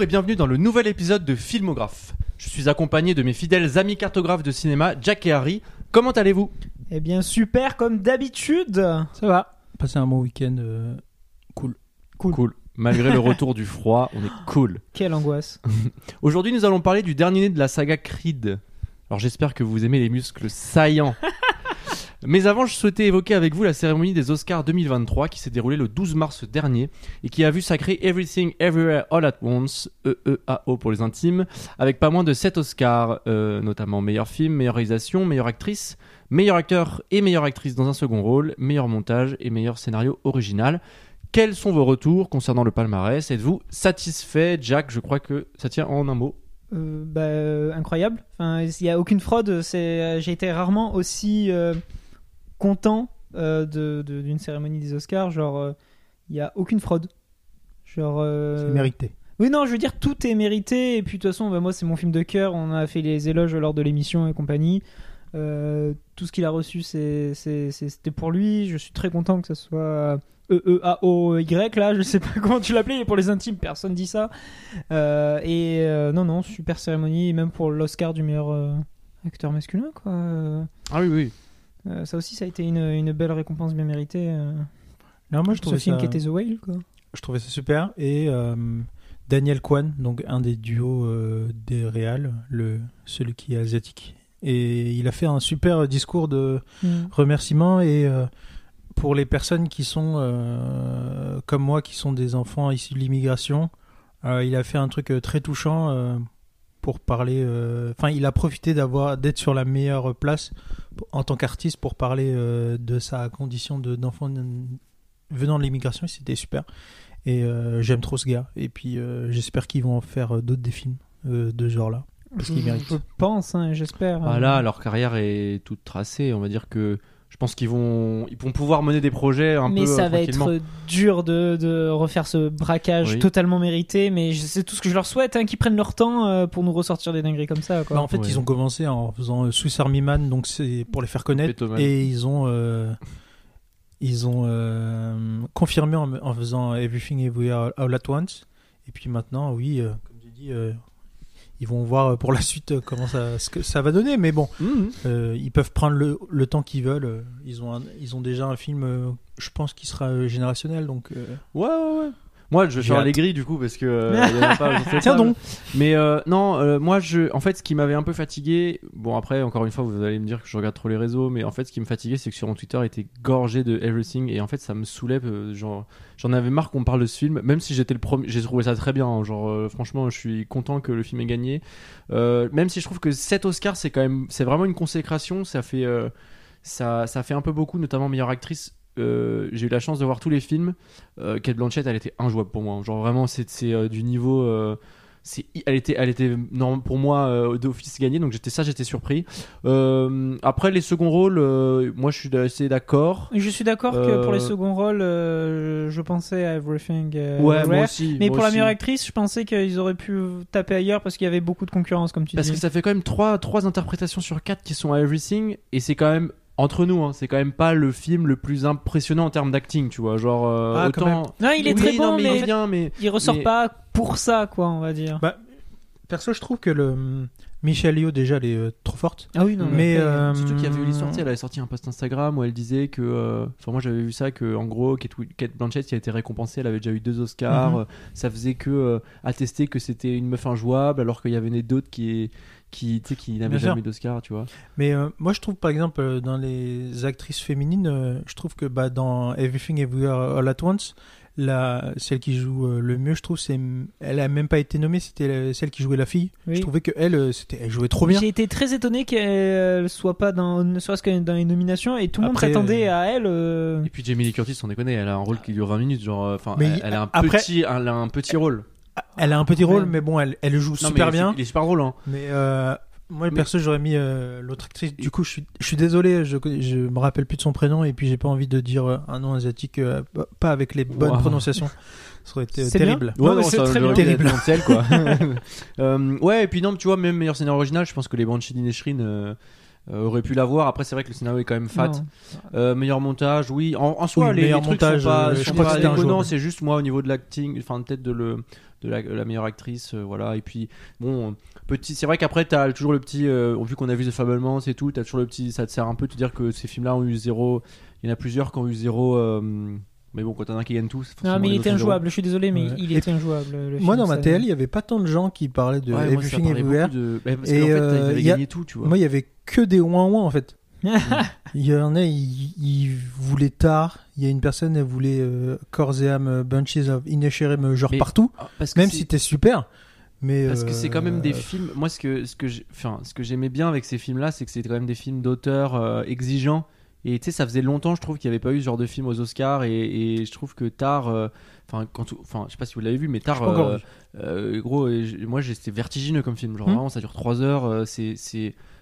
Bonjour et bienvenue dans le nouvel épisode de Filmographe. Je suis accompagné de mes fidèles amis cartographes de cinéma, Jack et Harry. Comment allez-vous? Eh bien, super comme d'habitude. Ça va. Passer un bon week-end euh, cool. Cool. Malgré le retour du froid, on est cool. Quelle angoisse. Aujourd'hui, nous allons parler du dernier né de la saga Creed. Alors j'espère que vous aimez les muscles saillants. Mais avant, je souhaitais évoquer avec vous la cérémonie des Oscars 2023 qui s'est déroulée le 12 mars dernier et qui a vu sacrer Everything Everywhere All at Once, E-E-A-O pour les intimes, avec pas moins de 7 Oscars, euh, notamment meilleur film, meilleure réalisation, meilleure actrice, meilleur acteur et meilleure actrice dans un second rôle, meilleur montage et meilleur scénario original. Quels sont vos retours concernant le palmarès? Êtes-vous satisfait? Jack, je crois que ça tient en un mot. Euh, bah, euh, incroyable. Enfin, il n'y a aucune fraude. J'ai été rarement aussi content euh, de, de- d'une cérémonie des Oscars. Genre, euh, il n'y a aucune fraude. Genre. euh, C'est mérité. Oui, non, je veux dire, tout est mérité. Et puis, de toute façon, bah, moi, c'est mon film de cœur. On a fait les éloges lors de l'émission et compagnie. Euh, tout ce qu'il a reçu, c'est, c'est- c'est- c'était pour lui. Je suis très content que ce soit E E-E-A-O-Y, là. Je sais pas comment tu l'appelais. Et pour les intimes, personne dit ça. Euh, et euh, non, non, super cérémonie. Et même pour l'Oscar du meilleur euh, acteur masculin, quoi. Euh, Ah oui, oui. Euh, ça aussi, ça a été une, une belle récompense bien méritée. euh, Non, moi je ce trouvais film ça, qui était The Whale, quoi. je trouvais ça super. Et euh, Daniel Kwan, donc un des duos euh, des réals, le celui qui est asiatique. Et il a fait un super discours de remerciement et euh, pour les personnes qui sont euh, comme moi, qui sont des enfants issus de l'immigration, euh, il a fait un truc euh, très touchant euh, pour parler. euh, Enfin, il a profité d'avoir d'être sur la meilleure place en tant qu'artiste pour parler euh, de sa condition de- d'enfant venant de l'immigration. et C'était super. Et euh, j'aime trop ce gars. Et puis euh, j'espère qu'ils vont en faire d'autres des films euh, de ce genre-là. Parce je, qu'il mérite. je pense, hein, j'espère. Ah là, leur carrière est toute tracée. On va dire que je pense qu'ils vont, ils vont pouvoir mener des projets un mais peu ça euh, va être dur de, de refaire ce braquage Oui. totalement mérité, mais c'est tout ce que je leur souhaite, hein, qu'ils prennent leur temps euh, pour nous ressortir des dingueries comme ça. Quoi. Bah, en fait, Ouais. ils ont commencé en faisant euh, Swiss Army Man, donc c'est pour les faire connaître, et ils ont euh, ils ont euh, confirmé en, en faisant Everything Everywhere All at Once. Et puis maintenant, oui, euh, comme tu dis, euh, ils vont voir euh, pour la suite euh, comment ça ce que ça va donner. Mais bon, Mhm. euh, ils peuvent prendre le, le temps qu'ils veulent. Ils ont un- ils ont déjà un film, euh, je pense, qui sera générationnel. Donc euh, Ouais, ouais, ouais. Moi, je vais J'ai faire grilles du coup parce que euh, il y pas. Tiens donc. Mais euh, non, euh, moi, je, en fait, ce qui m'avait un peu fatigué, bon après, encore une fois, vous allez me dire que je regarde trop les réseaux, mais en fait, ce qui me fatiguait, c'est que sur mon Twitter était gorgé de everything, et en fait, ça me soulève. genre, j'en avais marre qu'on parle de ce film, même si j'étais le premier, j'ai trouvé ça très bien. hein, genre, franchement, je suis content que le film ait gagné. Même si je trouve que cet Oscar, c'est quand même, c'est vraiment une consécration. Ça fait, ça, ça fait un peu beaucoup, notamment meilleure actrice. Euh, j'ai eu la chance de voir tous les films. Euh, Kate Blanchett, elle était injouable pour moi. Genre vraiment, c'est euh, du niveau. euh, c'est elle était elle était non, pour moi euh, d'office gagnée donc j'étais ça j'étais surpris après les seconds rôles moi je suis assez d'accord Je suis d'accord que pour les seconds rôles, je pensais à Everything. ouais moi aussi mais moi pour la meilleure actrice, je pensais qu'ils auraient pu taper ailleurs parce qu'il y avait beaucoup de concurrence, comme tu parce dis. que ça fait quand même trois trois interprétations sur quatre qui sont à Everything et c'est quand même entre nous hein, c'est quand même pas le film le plus impressionnant en termes d'acting tu vois genre euh, Ah, autant Non, il est Oui, très non, bon, mais, mais, il est bien mais il ressort mais- pas pour ça, quoi, on va dire. Bah, perso, je trouve que le Michelle Yeoh déjà, elle est euh, trop forte. ah oui, non, mais après, euh, Surtout qu'il y avait eu sais, elle avait sorti un post Instagram où elle disait que. euh, Enfin, moi j'avais vu ça, que en gros, Kate, Kate Blanchett qui a été récompensée, elle avait déjà eu deux Oscars. Mhm. Ça faisait que euh, attester que c'était une meuf injouable, alors qu'il y avait d'autres qui, qui, tu sais, qui n'avaient Bien jamais d'Oscar, tu vois. Mais euh, moi, je trouve par exemple euh, dans les actrices féminines, euh, je trouve que bah, dans Everything Everywhere All at Once, la, celle qui joue euh, le mieux, je trouve, c'est elle a même pas été nommée, c'était celle qui jouait la fille. Oui. Je trouvais que elle, euh, c'était, elle jouait trop bien. J'ai été très étonné qu'elle soit pas dans, ne serait-ce que dans les nominations et tout le monde s'attendait euh, à elle. euh, Et puis Jamie Lee Curtis, on déconne, elle a un rôle qui dure 20 minutes, genre. Enfin, elle, a un après- petit, elle a un petit rôle. Elle a un petit rôle, mais bon, elle, elle joue Non, super mais bien. Il est super drôle, hein. Mais euh, moi, Mais- perso, j'aurais mis euh, l'autre actrice. Du coup, je suis, je suis désolé, je, je me rappelle plus de son prénom et puis j'ai pas envie de dire euh, un nom asiatique, euh, pas avec les bonnes Wow. prononciations. Ça aurait été terrible. Ouais, mais c'est très bien. Terrible. Terrible. quoi. Euh, ouais, et puis non, tu vois, même meilleur scénario original, je pense que les Banshees d'Inisherin, aurait pu l'avoir. Après, c'est vrai que le scénario est quand même fat. Non. Euh, meilleur montage, oui. En, en soi, Oui, les, meilleur les trucs montage, sont pas, je sont pas injouable. C'est juste moi au niveau de l'acting, enfin peut-être de le de la, la meilleure actrice, euh, voilà. Et puis bon, petit. C'est vrai qu'après t'as toujours le petit. euh, vu qu'on a vu The Fablemans et tout, t'as toujours le petit. Ça te sert un peu de te dire que ces films-là ont eu zéro. Il y en a plusieurs qui ont eu zéro. euh, mais bon, quand t'en as un qui gagne tous. Non, mais il était injouable. Je suis désolé, mais Ouais. il était injouable. le Moi, film, dans ma ça- TL, il y avait pas tant de gens qui parlaient de Ouais, moi, Everything parlait Everywhere. de- parce Et, qu'en fait, euh, il y a- gagné tout, tu vois. Moi, il y avait que des ouin ouin en fait. Il y en a, ils, ils voulaient tard. Il y a une personne, elle voulait euh, corps et âme, euh, Bunches of Inisherim, euh, genre Mais- partout. Ah, parce que Même c'est- si c'était super. Mais Parce que c'est quand même des euh, films. Moi, ce que ce que enfin, ce que j'aimais bien avec ces films-là, c'est que c'était quand même des films d'auteurs euh, exigeants. Et tu sais, ça faisait longtemps, je trouve, qu'il n'y avait pas eu ce genre de film aux Oscars. Et, et je trouve que Tar, euh, enfin, quand, enfin, je sais pas si vous l'avez vu, mais Tar, J'ai pas encore euh, euh, gros, moi, c'était vertigineux comme film. Genre Hmm. vraiment, ça dure 3 heures. euh, c'est,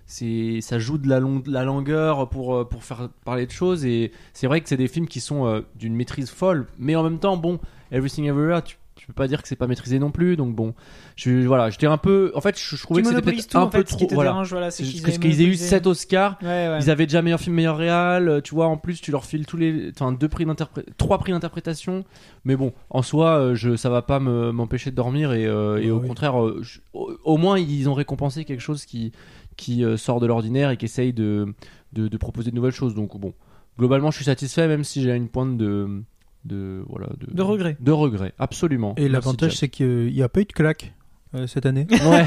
c'est, ça joue de la, long- de la longueur pour euh, pour faire parler de choses. Et c'est vrai que c'est des films qui sont euh, d'une maîtrise folle, mais en même temps, bon, Everything Everywhere, tu, tu peux pas dire que c'est pas maîtrisé non plus. Donc bon, je, voilà, j'étais un peu, en fait, je, je trouvais Qui que c'était peut-être un en peu fait, ce trop. qui te Voilà. dérange, voilà, c'est qu'ils parce aient qu'ils aient eu monopolisé. 7 Oscars. Ouais, ouais. Ils avaient déjà meilleur film, meilleur réal. euh, Tu vois, en plus, tu leur files tous les, enfin, deux prix d'interpré- trois prix d'interprétation. Mais bon, en soi, je, ça va pas me- m'empêcher de dormir et, euh, et Ouais, au oui. contraire, je- au, au moins, ils ont récompensé quelque chose qui, qui euh, sort de l'ordinaire et qui essaye de, de, de proposer de nouvelles choses. Donc bon, globalement, je suis satisfait, même si j'ai une pointe de, de voilà, de, De regret. de regret, absolument. Et l'avantage, c'est qu'il n'y a pas eu de claque euh, cette année. ouais.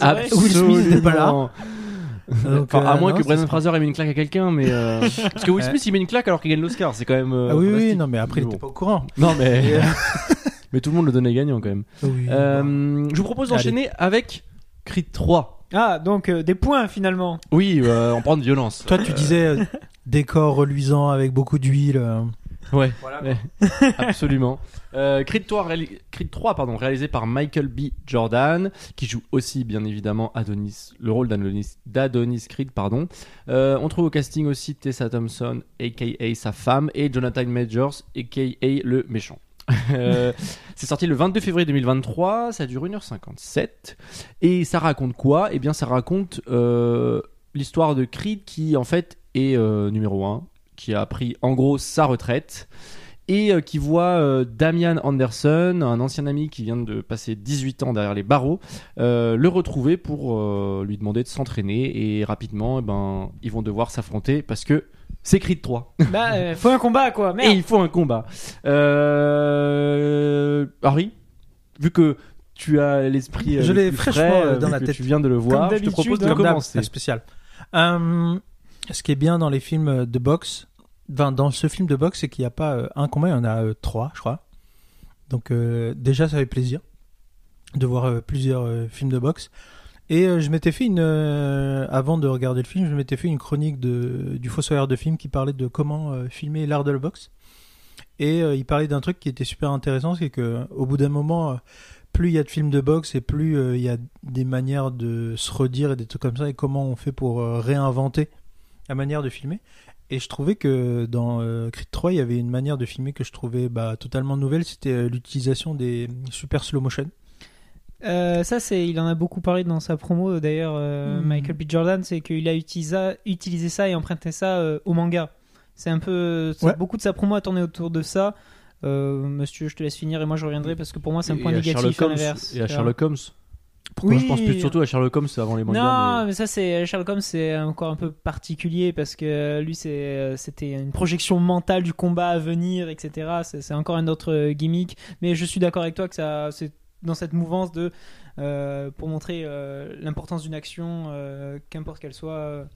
Will Smith n'était pas là. Donc, Enfin, à euh, moins non, que Brendan. Fraser ait mis une claque à quelqu'un, mais euh, parce que Will Smith il met une claque alors qu'il gagne l'Oscar, c'est quand même. euh, Ah oui, oui, non, mais après, il Mais n'était bon. pas au courant. Non mais euh, mais tout le monde le donnait gagnant quand même. oui. Euh, je vous propose d'enchaîner avec Creed 3. Ah, donc euh, des points finalement. Oui, euh, en prend de violence. Toi, tu disais euh, décor reluisant avec beaucoup d'huile. euh. Ouais, ouais, absolument. Euh, Creed 3, réali- Creed 3 pardon, réalisé par Michael B. Jordan, qui joue aussi bien évidemment Adonis, le rôle d'Adonis, d'Adonis Creed. Pardon. Euh, on trouve au casting aussi Tessa Thompson, aka sa femme, et Jonathan Majors, aka le méchant. Euh, c'est sorti le 22 février 2023, ça dure 1h57. Et ça raconte quoi? Eh bien, ça raconte euh, l'histoire de Creed qui, en fait, est euh, numéro 1, qui a pris en gros sa retraite et qui voit Damian Anderson, un ancien ami qui vient de passer 18 ans derrière les barreaux, le retrouver pour lui demander de s'entraîner et rapidement, eh ben, ils vont devoir s'affronter parce que c'est Creed 3 Bah, euh, faut un combat quoi. et Merde. il faut un combat. Euh... Harry, vu que tu as l'esprit euh, Je le l'ai plus fraîchement, frais, euh, dans vu la que tête. tu viens de le voir, je te d'habitude, propose de hein. Comme d'hab, commencer. un spécial. Euh, ce qui est bien dans les films de boxe, enfin, dans ce film de boxe, c'est qu'il n'y a pas euh, un combat, il y en a euh, trois, je crois. Donc euh, déjà, ça fait plaisir de voir euh, plusieurs euh, films de boxe. Et euh, je m'étais fait une, euh, avant de regarder le film, je m'étais fait une chronique de, du Fossoyeur de film qui parlait de comment euh, filmer l'art de la boxe. Et il parlait d'un truc qui était super intéressant, c'est que au bout d'un moment, plus il y a de films de boxe et plus il y a des manières de se redire et des trucs comme ça et comment on fait pour réinventer la manière de filmer. Et je trouvais que dans Creed 3, il y avait une manière de filmer que je trouvais bah, totalement nouvelle, c'était l'utilisation des super slow motion. Euh, ça, c'est, il en a beaucoup parlé dans sa promo d'ailleurs, euh, Mhm. Michael B. Jordan, c'est qu'il a utilisé, utilisé ça et emprunté ça euh, au manga. C'est un peu, c'est Ouais. beaucoup de sa promo a tourné autour de ça. Euh, monsieur, je te laisse finir et moi je reviendrai parce que pour moi c'est un point Et négatif Sherlock à Holmes-. Et à. Sherlock Holmes. Pourquoi Oui. je pense plus surtout à Sherlock Holmes avant les mangas. Non, mais- mais ça c'est Sherlock Holmes, c'est encore un peu particulier parce que lui c'est euh, c'était une projection mentale du combat à venir, etc. C'est c'est encore un autre euh, gimmick. Mais je suis d'accord avec toi que ça c'est dans cette mouvance de euh, pour montrer euh, l'importance d'une action, euh, qu'importe qu'elle soit,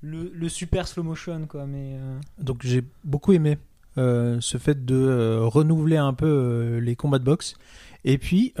le, le super slow motion quoi. Mais Donc j'ai beaucoup aimé ce fait de renouveler un peu les combats de boxe. Et puis,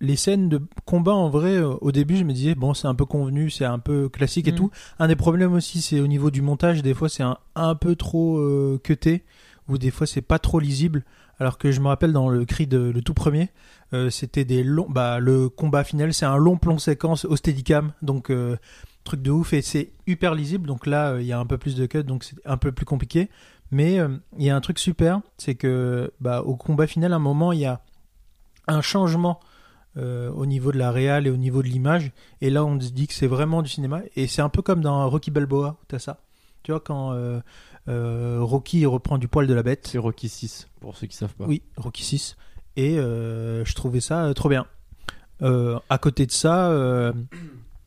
les scènes de combat, en vrai, au début, je me disais, bon, c'est un peu convenu, c'est un peu classique et Mm. tout. Un des problèmes aussi, c'est au niveau du montage, des fois, c'est un, un peu trop cuté, ou des fois, c'est pas trop lisible. Alors que je me rappelle dans le cri de le tout premier, euh, c'était des longs. Bah, le combat final, c'est un long plan séquence au Steadicam, donc euh, truc de ouf et c'est hyper lisible. Donc là, euh, il y a un peu plus de cut, donc c'est un peu plus compliqué. Mais euh, il y a un truc super, c'est que bah, au combat final, à un moment, il y a un changement au niveau de la réal et au niveau de l'image. Et là, on se dit que c'est vraiment du cinéma. Et c'est un peu comme dans Rocky Balboa, tu as ça. Tu vois, quand Rocky reprend du poil de la bête. C'est Rocky 6, pour ceux qui savent pas. Oui, Rocky 6. Et je trouvais ça trop bien. à côté de ça,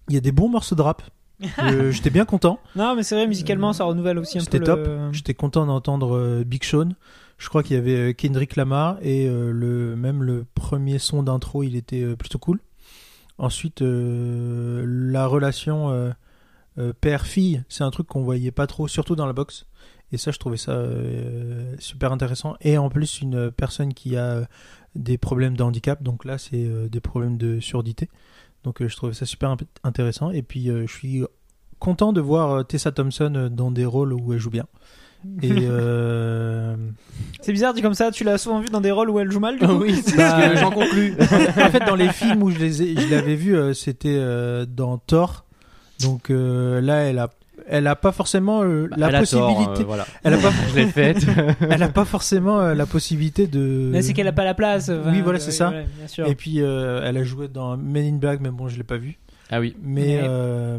il y a des bons morceaux de rap. J'étais bien content. Non, mais c'est vrai, musicalement, ça renouvelle aussi un peu. C'était top. J'étais content d'entendre euh, Big Sean. Je crois qu'il y avait euh, Kendrick Lamar et euh, le, même le premier son d'intro, il était plutôt cool. Ensuite, la relation père-fille, c'est un truc qu'on voyait pas trop, surtout dans la boxe. Et ça, je trouvais ça super intéressant. Et en plus, une personne qui a des problèmes de handicap. Donc là, c'est des problèmes de surdité. Donc euh, je trouvais ça super intéressant. Et puis euh, je suis content de voir euh, Tessa Thompson dans des rôles où elle joue bien. Et C'est bizarre dit comme ça, tu l'as souvent vu dans des rôles où elle joue mal du coup Oui, bah, j'en conclus. en fait, dans les films où je l'avais vu, c'était dans Thor. Donc là, elle a elle a pas forcément euh, la possibilité. Euh, voilà. Elle a pas. Je l'ai faite. elle a pas forcément euh, la possibilité de. Mais c'est qu'elle a pas la place. oui, voilà, c'est ça. Et puis elle a joué dans Men in Black, mais bon, je l'ai pas vu. Ah oui. Mais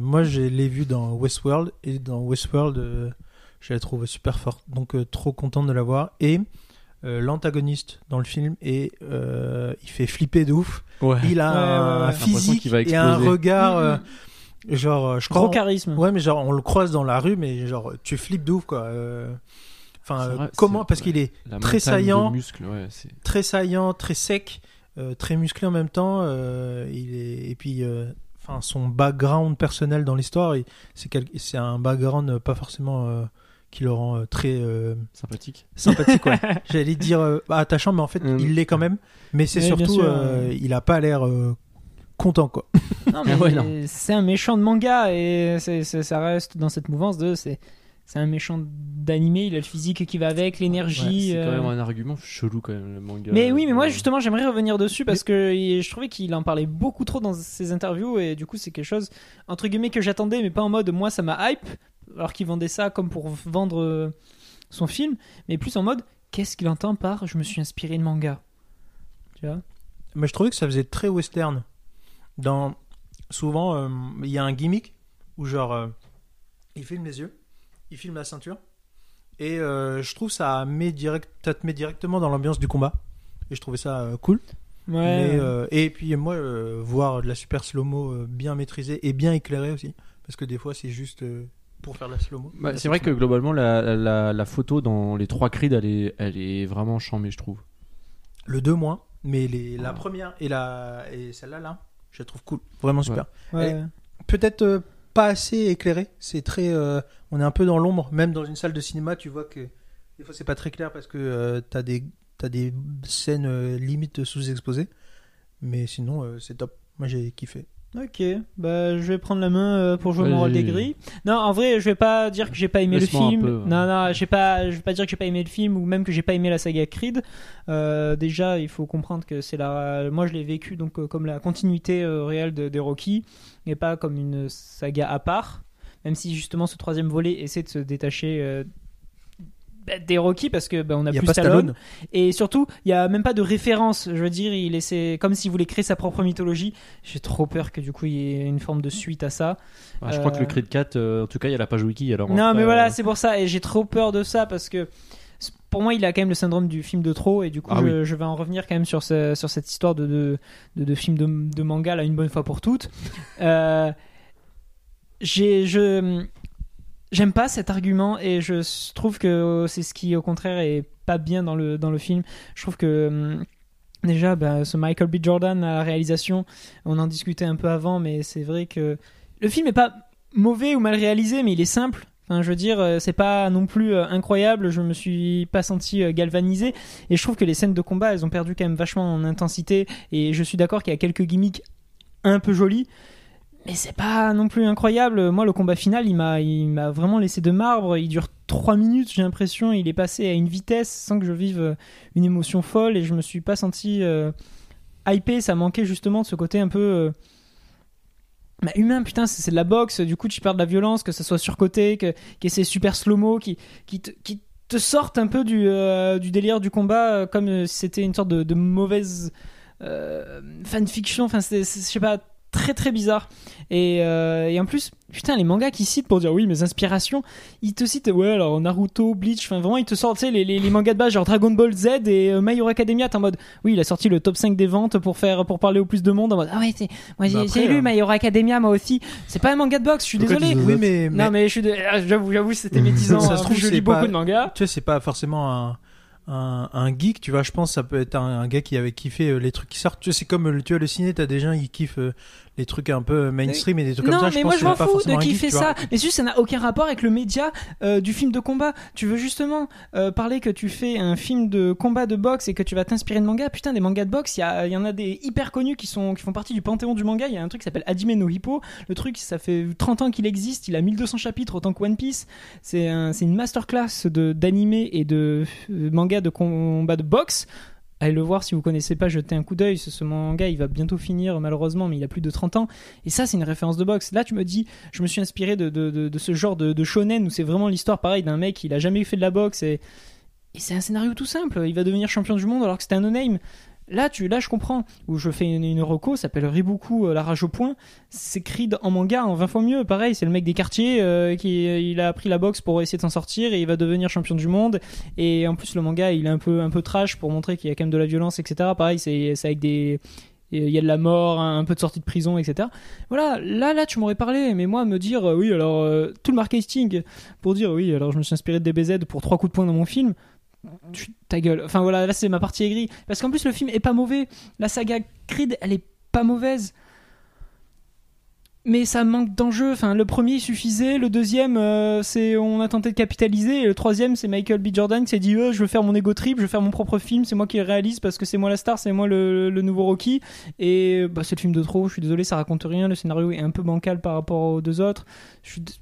moi, je l'ai vu dans Westworld et dans Westworld, je la trouve super forte. Donc trop contente de la voir et. l'antagoniste dans le film et il fait flipper de ouf. Il a un physique et un regard. Genre, euh, je crois. Gros charisme. Ouais, mais genre, on le croise dans la rue, mais genre, tu flippes de ouf, quoi. Euh, enfin, euh, comment Parce qu'il est très saillant, très saillant, très sec, très musclé en même temps. il est et puis, enfin, son background personnel dans l'histoire, c'est c'est un background pas forcément qui le rend très sympathique. Sympathique, ouais. J'allais dire attachant, mais en fait, il l'est quand même. Mais c'est surtout, il a pas l'air content quoi. Non mais c'est un méchant de manga et ça reste dans cette mouvance de c'est c'est un méchant d'animé, il a le physique qui va avec, l'énergie. c'est quand même euh. un argument chelou quand même le manga. Mais oui, mais moi justement j'aimerais revenir dessus parce que je trouvais qu'il en parlait beaucoup trop dans ses interviews et du coup c'est quelque chose entre guillemets que j'attendais mais pas en mode moi ça m'a hype alors qu'il vendait ça comme pour vendre euh, son film, mais plus en mode qu'est-ce qu'il entend par je me suis inspiré de manga. Tu vois? Mais je trouvais que ça faisait très western dans souvent euh, il y a un gimmick où genre euh, il filme les yeux, il filme la ceinture et euh, je trouve ça met direct, ça te met directement dans l'ambiance du combat et je trouvais ça cool. Ouais. et puis moi voir de la super slow-mo bien maîtrisée et bien éclairée aussi parce que des fois c'est juste pour faire la slow-mo. Bah, c'est vrai que globalement la, la, la, photo dans les trois Creed elle est, elle est vraiment chambée je trouve. Le 2 moins mais les, la première et, la, et celle-là là je la trouve cool, vraiment super. Peut-être euh, pas assez éclairée. C'est très, euh, on est un peu dans l'ombre. Même dans une salle de cinéma, tu vois que des fois c'est pas très clair parce que euh, tu as des as des scènes limite sous-exposées. Mais sinon, c'est top. Moi, j'ai kiffé. Ok, bah je vais prendre la main euh, pour jouer mon rôle des gris. Non, en vrai, je vais pas dire que j'ai pas aimé le film. Hein. Non, non, j'ai pas, je vais pas dire que j'ai pas aimé le film ou même que j'ai pas aimé la saga Creed. Euh, déjà, il faut comprendre que c'est la, moi je l'ai vécu donc euh, comme la continuité réelle de, des Rocky et pas comme une saga à part. Même si justement ce troisième volet essaie de se détacher des Rocky parce que bah, on a, plus Stallone. et surtout il y a même pas de référence. Je veux dire il essaie comme s'il voulait créer sa propre mythologie. J'ai trop peur que du coup il y ait une forme de suite à ça. Je crois que le euh, Creed 4 euh, en tout cas il y a la page wiki alors non mais voilà euh, c'est pour ça. Et j'ai trop peur de ça parce que pour moi, il a quand même le syndrome du film de trop, et du coup, ah je, vais en revenir quand même sur, sur cette histoire de, de, de, film de, de, manga là une bonne fois pour toutes. j'ai, je, J'aime pas cet argument et je trouve que c'est ce qui au contraire est pas bien dans le, dans le film. Je trouve que hum, déjà bah, ce Michael B. Jordan à la réalisation, on en discutait un peu avant mais c'est vrai que le film est pas mauvais ou mal réalisé mais il est simple. Enfin, je veux dire, euh, c'est pas non plus euh, incroyable, je me suis pas senti euh, galvanisé et je trouve que les scènes de combat, elles ont perdu quand même vachement en intensité et je suis d'accord qu'il y a quelques gimmicks un peu jolis mais c'est pas non plus incroyable. Moi, le combat final, il m'a, il m'a vraiment laissé de marbre. Il dure 3 minutes, j'ai l'impression. Il est passé à une vitesse sans que je vive euh, une émotion folle et je me suis pas senti euh, hypé. Ça manquait justement de ce côté un peu. Euh, bah, humain, putain, c'est, de la boxe. Du coup, tu perds de la violence, que ça soit surcoté, que, que c'est super slow-mo, qui, qui, te, qui te sortent un peu du, du délire du combat, comme si c'était une sorte de, de mauvaise fanfiction. Enfin, je sais pas très très bizarre. Et, euh, et, en plus, putain, les mangas qu'ils citent pour dire oui, mes inspirations, ils te citent, ouais, alors Naruto, Bleach, enfin vraiment, ils te sortent, tu sais, les, les, mangas de base, genre Dragon Ball Z et euh, My Hero Academia, t'es en mode, oui, il a sorti le top 5 des ventes pour faire, pour parler au plus de monde, en mode, ah ouais, moi j'ai bah lu hein. My Hero Academia, moi aussi. C'est pas un manga de boxe, je suis désolé. Oui, mais, Non, mais je suis, ah, j'avoue, j'avoue, c'était médisant. ça se trouve, je lis beaucoup de mangas. Tu sais, c'est pas forcément un un, un, geek, tu vois, je pense ça peut être un, gars qui avait kiffé euh, les trucs qui sortent. Tu sais, c'est comme euh, tu vois, le ciné, t'as des gens qui kiffent euh, les trucs un peu mainstream et des trucs comme ça. Non, mais moi je m'en fous de qui fait ça. Mais juste, ça n'a aucun rapport avec le média euh, du film de combat. Tu veux justement euh, parler que tu fais un film de combat de boxe et que tu vas t'inspirer de manga. Putain, des mangas de boxe, il y, y, en a des hyper connus qui, sont, qui font partie du panthéon du manga. Il y a un truc qui s'appelle Hajime no Hippo. Le truc, ça fait 30 ans qu'il existe. Il a 1200 chapitres autant que One Piece. C'est un, une masterclass d'animé et de euh, manga de combat de boxe allez le voir si vous connaissez pas, jetez un coup d'œil. Ce, manga, il va bientôt finir malheureusement, mais il a plus de 30 ans. Et ça, c'est une référence de boxe. Là, tu me dis, je me suis inspiré de, ce genre de, shonen où c'est vraiment l'histoire pareil d'un mec, il a jamais fait de la boxe et, et c'est un scénario tout simple. Il va devenir champion du monde alors que c'était un no-name. Là, tu, là, je comprends. Où je fais une, une reco, s'appelle Ribuku, euh, la rage au point. C'est Creed en manga en 20 fois mieux. Pareil, c'est le mec des quartiers euh, qui il a appris la boxe pour essayer de s'en sortir et il va devenir champion du monde. Et en plus, le manga, il est un peu, un peu trash pour montrer qu'il y a quand même de la violence, etc. Pareil, c'est, avec des, il y a de la mort, un peu de sortie de prison, etc. Voilà, là, là, tu m'aurais parlé, mais moi, me dire, euh, oui, alors, tout le marketing pour dire, oui, alors je me suis inspiré de DBZ pour trois coups de poing dans mon film, ta gueule. Enfin voilà, là c'est ma partie aigrie. Parce qu'en plus le film est pas mauvais. La saga Creed, elle est pas mauvaise mais ça manque d'enjeu. Le premier suffisait, le deuxième, euh, c'est on a tenté de capitaliser, et le troisième, c'est Michael B. Jordan qui s'est dit, euh, je veux faire mon ego trip, je veux faire mon propre film, c'est moi qui le réalise parce que c'est moi la star, c'est moi le, nouveau Rocky. Et bah, c'est le film de trop. Je suis désolé, ça raconte rien. Le scénario est un peu bancal par rapport aux deux autres.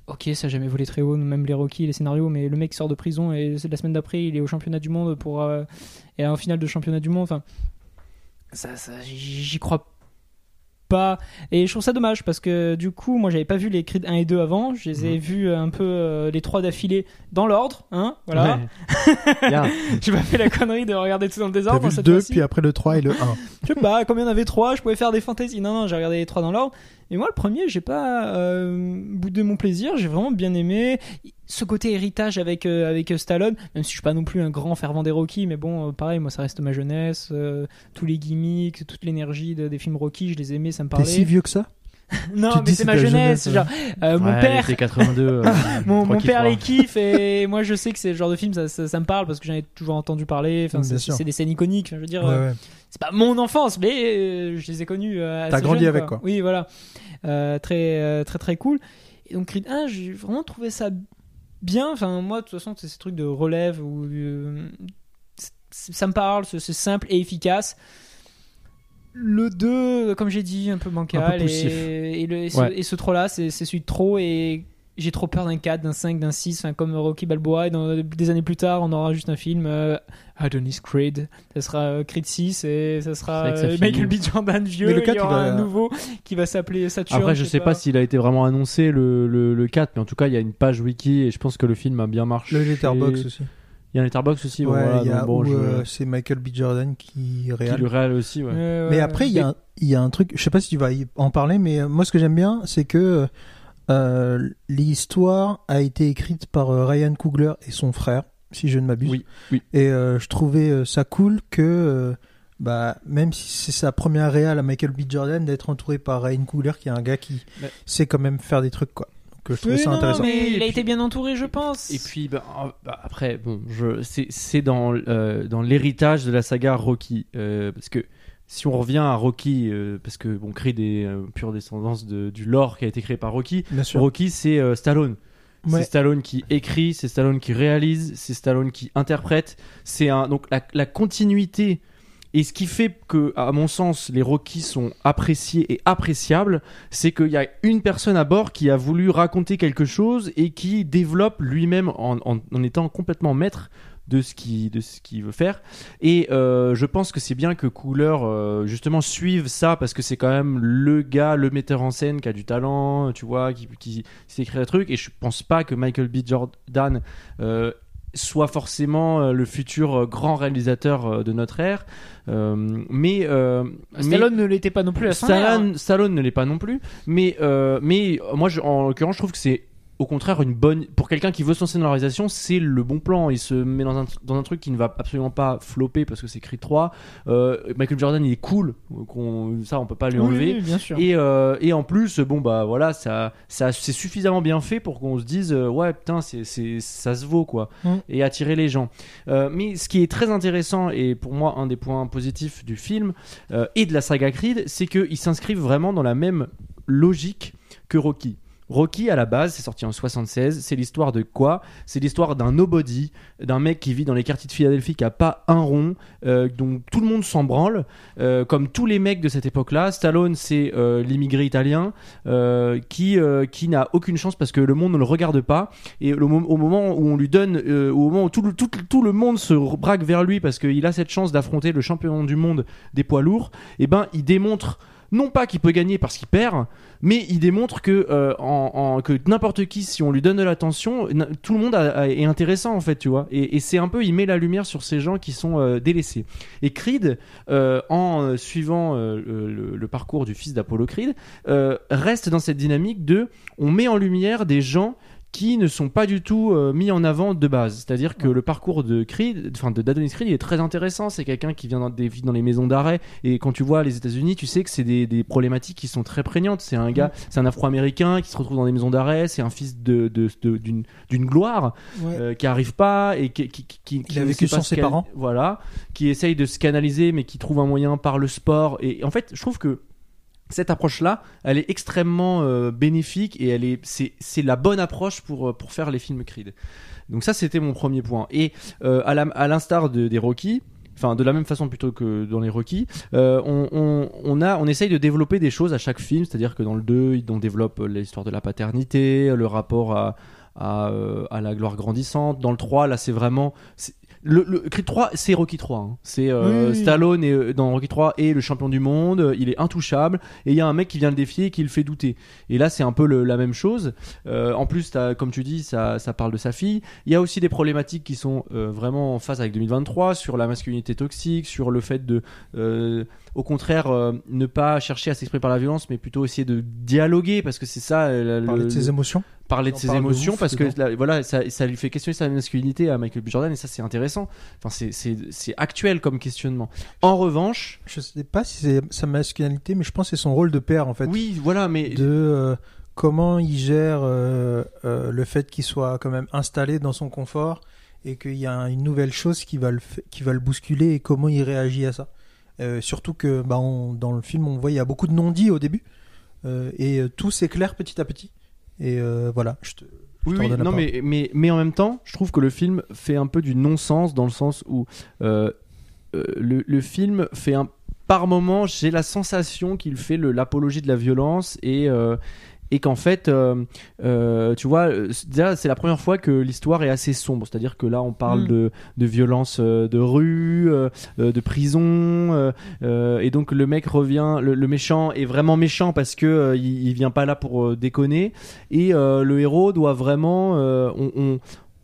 Ok, ça a jamais volé très haut, même les Rocky, les scénarios, mais le mec sort de prison et la semaine d'après, il est au championnat du monde pour euh, et en finale de championnat du monde. Ça j'y crois pas. Et je trouve ça dommage parce que du coup, moi j'avais pas vu les Creed 1 et 2 avant. Je les ai mhm. vus un peu euh, les trois d'affilée dans l'ordre. Hein voilà. J'ai pas fait la connerie de regarder tout dans le désordre. Vu le 2, puis après le 3 et le 1. je sais pas, combien il y en avait 3 Je pouvais faire des fantaisies. Non, non, j'ai regardé les trois dans l'ordre. Et moi, le premier, j'ai pas euh, boudé mon plaisir. J'ai vraiment bien aimé ce côté héritage avec euh, avec Stallone. Même si je suis pas non plus un grand fervent des Rocky, mais bon, euh, pareil, moi, ça reste ma jeunesse. Euh, tous les gimmicks, toute l'énergie des films Rocky, je les aimais, ça me parlait. T'es si vieux que ça? Non, mais c'est ma jeunesse. genre, mon père, 82, mon, mon père les kiffe et moi je sais que c'est le genre de film, ça, ça, me parle parce que j'en ai toujours entendu parler. Enfin, c'est des scènes iconiques. je veux dire, c'est pas mon enfance, mais je les ai connus. T'as grandi avec quoi. Oui, voilà. Euh, très, euh, très, très cool. Et donc Creed 1, j'ai vraiment trouvé ça bien. Enfin, moi, de toute façon, c'est ces trucs de relève où euh, ça me parle, c'est simple et efficace. Le 2, comme j'ai dit, un peu bancal. et, et, le, et, ce, et ce trop-là, c'est celui de trop. Et j'ai trop peur d'un 4, d'un 5, d'un 6, comme Rocky Balboa. Et dans, des années plus tard, on aura juste un film, euh, Adonis Creed. Ça sera euh, Creed 6 et ça sera euh, Michael B. Jordan vieux. Mais le 4, il y aura un nouveau qui va s'appeler Saturn. Après, je sais pas, s'il a été vraiment annoncé le, le, 4, mais en tout cas, il y a une page wiki et je pense que le film a bien marché. Le Letterbox aussi. Il y a un Letterbox aussi. Ouais, bon, c'est Michael B. Jordan qui réalise. Qui le réalise aussi, ouais. mais après, il y, a, il y a un truc, je sais pas si tu vas en parler, mais moi, ce que j'aime bien, c'est que euh, l'histoire a été écrite par euh, Ryan Coogler et son frère, si je ne m'abuse. Oui, oui. Et euh, je trouvais ça cool que, bah, même si c'est sa première réal à Michael B. Jordan, d'être entouré par Ryan Coogler, qui est un gars qui sait quand même faire des trucs, quoi. Donc je trouvais ça intéressant. Mais il a été bien entouré, je pense. Et puis, bah, bah après, bon, je, c'est dans, dans l'héritage de la saga Rocky. parce que si on revient à Rocky, euh, parce que bon, Creed est euh, pure descendance de, du lore qui a été créé par Rocky. Rocky, c'est euh, Stallone. C'est Stallone qui écrit, c'est Stallone qui réalise, c'est Stallone qui interprète. C'est un donc la, la, continuité et ce qui fait que, à mon sens, les Rocky sont appréciés et appréciables, c'est qu'il y a une personne à bord qui a voulu raconter quelque chose et qui développe lui-même en, en, en étant complètement maître de ce qu'il de ce qu'il veut faire et euh, je pense que c'est bien que Cooler euh, justement suive ça parce que c'est quand même le gars le metteur en scène qui a du talent tu vois qui, qui sait écrire des trucs et je pense pas que Michael B Jordan euh, soit forcément le futur grand réalisateur de notre ère. mais Stallone ne l'était pas non plus à Stallone, Stallone ne l'est pas non plus. Mais mais moi, je, en l'occurrence, je trouve que c'est au contraire une bonne pour quelqu'un qui veut se lancer dans la réalisation c'est le bon plan. Il se met dans un, dans un truc qui ne va absolument pas flopper parce que c'est Creed 3 euh, Michael Jordan il est cool. Ça on peut pas lui enlever. bien sûr. Et, euh, et en plus bon bah voilà ça, ça c'est suffisamment bien fait pour qu'on se dise euh, ouais putain c'est, c'est ça se vaut quoi. Mm. et attirer les gens. Mais ce qui est très intéressant et pour moi un des points positifs du film et de la saga Creed c'est qu'ils s'inscrivent vraiment dans la même logique que Rocky Rocky à la base, c'est sorti en 76. C'est l'histoire de quoi? C'est l'histoire d'un nobody, d'un mec qui vit dans les quartiers de Philadelphie qui a pas un rond, euh, dont tout le monde s'en branle, euh, comme tous les mecs de cette époque-là. Stallone, c'est euh, l'immigré italien qui qui n'a aucune chance parce que le monde ne le regarde pas. Et au moment où on lui donne, au moment où tout le, tout, le monde se braque vers lui parce qu'il a cette chance d'affronter le champion du monde des poids lourds, et eh ben il démontre non pas qu'il peut gagner parce qu'il perd, mais il démontre que, euh, n'importe qui, si on lui donne de l'attention, tout le monde est intéressant en fait, tu vois. Et, c'est un peu, il met la lumière sur ces gens qui sont euh, délaissés. Et Creed, euh, en suivant le, parcours du fils d'Apollo Creed, reste dans cette dynamique de, on met en lumière des gens qui ne sont pas du tout euh, mis en avant de base. C'est-à-dire que le parcours de Creed, enfin de d'Adonis Creed, il est très intéressant. C'est quelqu'un qui vient dans, des, dans les maisons d'arrêt et quand tu vois les États-Unis, tu sais que c'est des, des, problématiques qui sont très prégnantes. C'est un gars, c'est un Afro-américain qui se retrouve dans des maisons d'arrêt. C'est un fils de, d'une, gloire euh, qui arrive pas et qui, qui, qui, qui il a vécu sans ses parents. Voilà, qui essaye de se canaliser mais qui trouve un moyen par le sport. Et en fait, je trouve que cette approche-là, elle est extrêmement euh, bénéfique et elle est, c'est, la bonne approche pour, euh, pour faire les films Creed. Donc ça, c'était mon premier point. Et euh, à, l'instar des Rocky, enfin de la même façon plutôt que dans les Rocky, on, on, a, on essaye de développer des choses à chaque film, c'est-à-dire que dans le 2, on développe l'histoire de la paternité, le rapport à, à, à, la gloire grandissante. Dans le 3, là, c'est vraiment le, le Creed 3, c'est Rocky 3. Hein. C'est euh, Stallone et, euh, dans Rocky 3 et le champion du monde. Il est intouchable. Et il y a un mec qui vient le défier et qui le fait douter. Et là, c'est un peu la même chose. Euh, en plus, comme tu dis, ça, ça, parle de sa fille. Il y a aussi des problématiques qui sont vraiment en phase avec 2023 sur la masculinité toxique, sur le fait de au contraire ne pas chercher à s'exprimer par la violence mais plutôt essayer de dialoguer parce que c'est ça parler de ses émotions parler de ses émotions parce que voilà ça, ça, lui fait questionner sa masculinité à Michael B. Jordan et ça c'est intéressant. Enfin c'est actuel comme questionnement. En revanche je sais pas si c'est sa masculinité mais je pense que c'est son rôle de père en fait. Oui voilà mais de euh, comment il gère euh, euh, le fait qu'il soit quand même installé dans son confort et qu'il y a une nouvelle chose qui va le qui va le bousculer et comment il réagit à ça. Surtout que bah, dans le film on voit il y a beaucoup de non-dits au début et tout s'éclaire petit à petit et euh, voilà, je te. oui, oui non, mais, mais, mais en même temps, je trouve que le film fait un peu du non-sens dans le sens où euh, euh, le, le, film fait un. Par moment, j'ai la sensation qu'il fait l'apologie de la violence et, et qu'en fait, euh, euh, tu vois, déjà c'est la première fois que l'histoire est assez sombre. C'est-à-dire que là, on parle mm. de, de violence euh, de rue, de prison, et donc le mec revient, le, méchant est vraiment méchant parce que il, vient pas là pour déconner, et le héros doit vraiment, on, on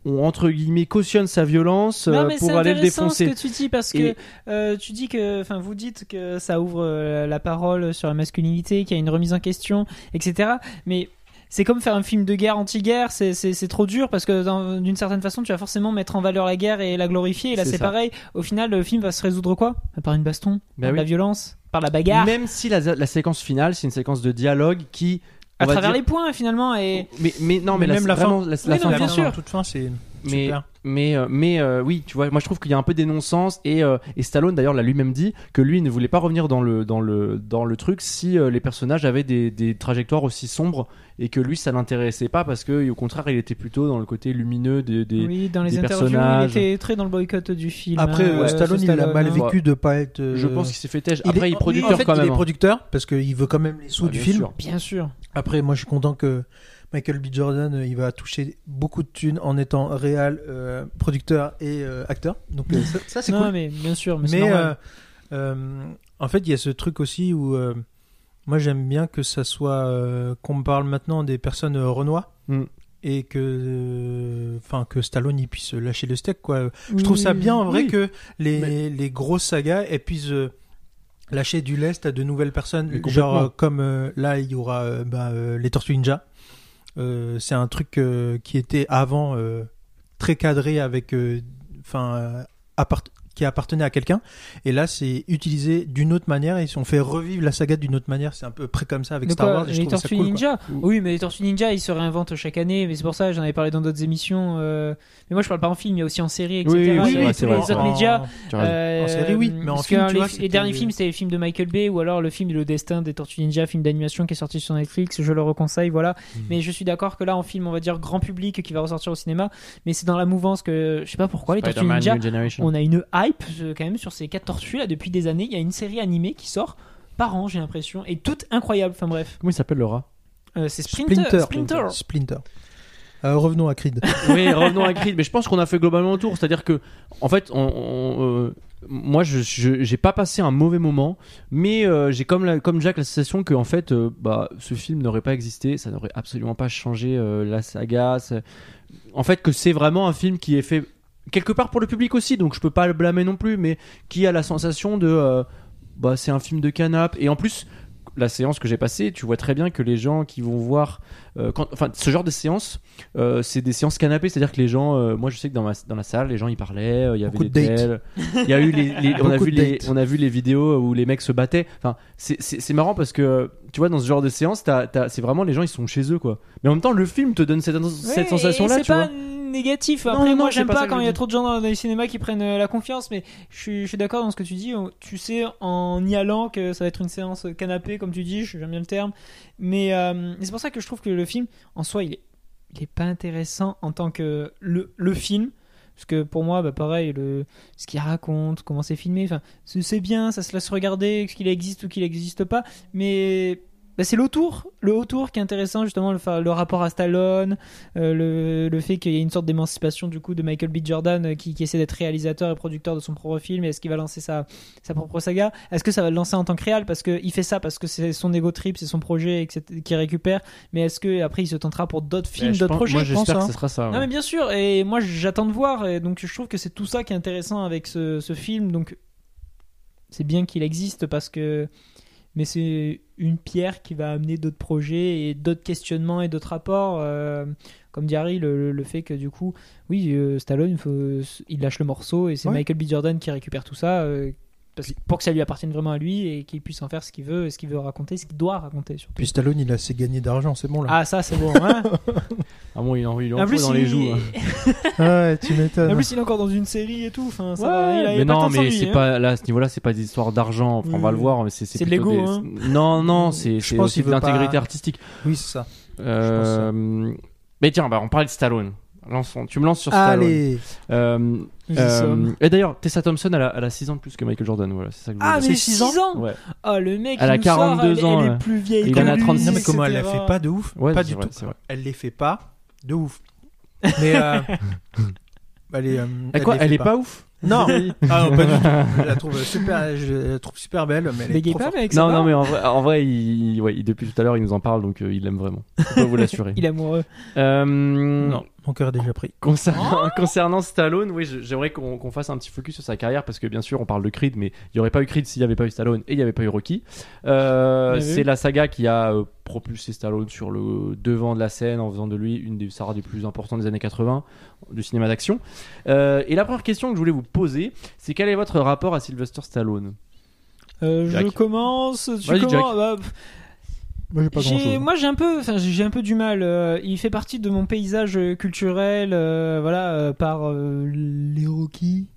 entre guillemets cautionne sa violence euh, pour aller le défoncer. ce que tu dis parce que euh, tu dis que enfin vous dites que ça ouvre euh, la parole sur la masculinité, qu'il y a une remise en question, etc. Mais c'est comme faire un film de guerre anti-guerre, c'est trop dur parce que d'une certaine façon tu vas forcément mettre en valeur la guerre et la glorifier. Et là c'est pareil. Au final le film va se résoudre quoi? Par une baston, bah par la violence, par la bagarre? Même si la, la séquence finale c'est une séquence de dialogue qui à travers les points finalement et mais mais non mais, même la, fin, la, fin, bien sûr. toute fin c'est mais mais euh, mais euh, oui tu vois moi je trouve qu'il y a un peu des non-sens et euh, et Stallone d'ailleurs l'a lui-même dit que lui ne voulait pas revenir dans le dans le dans le truc si les personnages avaient des, des trajectoires aussi sombres et que lui ça l'intéressait pas parce que au contraire il était plutôt dans le côté lumineux des, des oui dans les interviews il était très dans le boycott du film après Stallone, il a mal vécu de pas être je pense qu'il s'est fait têche. après il est producteur quand même il est hein. producteur parce qu'il veut quand même les sous du film. bien sûr. Après moi je suis content que Michael B. Jordan, euh, il va toucher beaucoup de thunes en étant réal, euh, producteur et euh, acteur. Donc ça, c'est cool. mais bien sûr. Mais, en fait, il y a ce truc aussi où moi j'aime bien que ça soit qu'on parle maintenant des personnes renois mm. et que enfin que Stallone il puisse lâcher le steak quoi. Je trouve ça bien en vrai oui. que les, les grosses sagas elles puissent euh, lâcher du lest à de nouvelles personnes. Genre euh, comme euh, là il y aura euh, bah, euh, les Tortues Ninja. Euh, c'est un truc euh, qui était avant euh, très cadré avec enfin qui appartenait à quelqu'un et là c'est utilisé d'une autre manière et on fait revivre la saga d'une autre manière c'est un peu près comme ça avec Star quoi, Wars et je les trouve ça Tortues cool, quoi. Ninja Oui, mais les Tortues Ninja, ils se réinventent chaque année, mais c'est pour ça, j'en avais parlé dans d'autres émissions. euh, Mais moi, je parle pas en film, il y a aussi en série, etc. Oui, oui, oui, c'est les vrai, c'est autres vrai. médias. Euh, En série, oui, mais en parce film, tu les, vois, les derniers films, c'était les films de Michael Bay ou alors le film Le Destin des Tortues Ninja, film d'animation qui est sorti sur Netflix. Je le reconseille, voilà. Mm. Mais je suis d'accord que là, en film, on va dire grand public qui va ressortir au cinéma, mais c'est dans la mouvance que je sais pas pourquoi les Tortues Ninja. On a une hype euh, quand même sur ces quatre tortues là depuis des années. Il y a une série animée qui sort par an, j'ai l'impression, et toute incroyable. Enfin bref, Comment il s'appelle le rat Euh, c'est Splinter. Splinter. Splinter. Euh, revenons à Creed. Oui, revenons à Creed. Mais je pense qu'on a fait globalement le tour. C'est-à-dire que, en fait, on, on, euh, moi, je j'ai pas passé un mauvais moment, mais euh, j'ai comme, la- comme Jack la sensation que, en fait, euh, bah, ce film n'aurait pas existé. Ça n'aurait absolument pas changé euh, la saga. ça- En fait, que c'est vraiment un film qui est fait quelque part pour le public aussi. Donc, je peux pas le blâmer non plus, mais qui a la sensation de. euh, bah, c'est un film de canap. Et en plus. La séance que j'ai passée, tu vois très bien que les gens qui vont voir, euh, quand, enfin, ce genre de séance, euh, c'est des séances canapé, c'est-à-dire que les gens, euh, moi je sais que dans, ma, dans la salle, les gens ils parlaient, euh, il y avait Beaucoup des de dates. tels, il y a eu les, les- on a vu les, on a vu les vidéos où les mecs se battaient. Enfin, c'est- marrant parce que tu vois dans ce genre de séance, c'est vraiment les gens ils sont chez eux quoi. Mais en même temps, le film te donne cette, cette sensation là, tu pas vois. Négatif. Après, non, moi, j'aime pas quand il y a trop de gens dans, dans les cinémas qui prennent euh, la confiance, mais je suis, je suis d'accord dans ce que tu dis. Tu sais, en y allant, que ça va être une séance canapé, comme tu dis, j'aime bien le terme. Mais euh, c'est pour ça que je trouve que le film, en soi, il est, il est pas intéressant en tant que le, le film. Parce que pour moi, bah, pareil, le, ce qu'il raconte, comment c'est filmé, c'est bien, ça se laisse regarder, qu'il existe ou qu'il n'existe pas. Mais bah, c'est l'autour, le autour qui est intéressant, justement, le, le rapport à Stallone, euh, le, le fait qu'il y ait une sorte d'émancipation du coup de Michael B. Jordan euh, qui, qui essaie d'être réalisateur et producteur de son propre film. Est-ce qu'il va lancer sa, sa propre saga? Est-ce que ça va le lancer en tant que réal? Parce qu'il fait ça parce que c'est son ego trip, c'est son projet qu'il récupère. Mais est-ce que après il se tentera pour d'autres films, Eh, je d'autres projets? moi j'espère que hein. ce sera ça. Non mais bien sûr, et moi j'attends de voir, et donc je trouve que c'est tout ça qui est intéressant avec ce, ce film, donc c'est bien qu'il existe parce que... Mais c'est une pierre qui va amener d'autres projets et d'autres questionnements et d'autres rapports. euh, comme dit Harry, le, fait que du coup, oui, euh, Stallone, il, faut- il lâche le morceau et c'est Ouais. Michael B. Jordan qui récupère tout ça euh, parce- pour que ça lui appartienne vraiment à lui et qu'il puisse en faire ce qu'il veut, et ce qu'il veut raconter, ce qu'il doit raconter surtout. Puis Stallone, il a assez gagné d'argent, c'est bon là. Ah ça c'est bon. Hein bon, il en, il en en plus, dans les il- joues. hein. ouais, tu En m'étonnes. plus, il est encore dans une série et tout. Enfin, ça Ouais, va, il a- il a mais non, mais c'est hein. pas là à ce niveau-là, c'est pas des histoires d'argent. Enfin, on va Oui. le voir, mais c'est C'est de l'ego, des- hein. Non, non, c'est Je c'est pense aussi de veut l'intégrité pas- artistique. Oui, c'est ça. Euh, Mais tiens, bah, on parlait de Stallone. Lançons. Tu me lances sur Stallone. Allez, Euh, euh, et d'ailleurs, Tessa Thompson, elle a, elle a 6 ans de plus que Michael Jordan. Voilà, c'est ça que je Ah, mais c'est 6 six ans, Ouais. Ah, le mec, Elle a il nous sort, 42 elle- ans, Elle est plus vieille Il en a lui, 36. non mais comment elle la fait pas de ouf? Ouais, Pas du vrai, tout. c'est vrai. Elle les fait pas de ouf. Mais euh, elle est. euh, Eh, quoi, les elle fait est pas ouf? Non. ah non, pas du tout. Je la trouve super, je la trouve super belle, mais elle est trop pas, forte. mec, ça Non, va non, mais en vrai, en vrai il, ouais, il- depuis tout à l'heure, il nous en parle, donc euh, il l'aime vraiment. Je peux vous l'assurer. Il est amoureux. Euh, Non, mon cœur est déjà pris. Concernant, concernant Stallone, oui, j'aimerais qu'on fasse un petit focus sur sa carrière parce que bien sûr, on parle de Creed, mais il n'y aurait pas eu Creed s'il n'y avait pas eu Stallone et il n'y avait pas eu Rocky. Euh, c'est la saga qui a euh, propulsé Stallone sur le devant de la scène en faisant de lui une des stars des plus importantes des années 80 du cinéma d'action. Euh, et la première question que je voulais vous poser, c'est quel est votre rapport à Sylvester Stallone? Euh, je commence. Tu commences bah, Moi, j'ai pas grand j'ai- chose. moi j'ai un peu, enfin j'ai un peu du mal. euh, il fait partie de mon paysage euh, culturel, euh, voilà, euh, par les Rocky,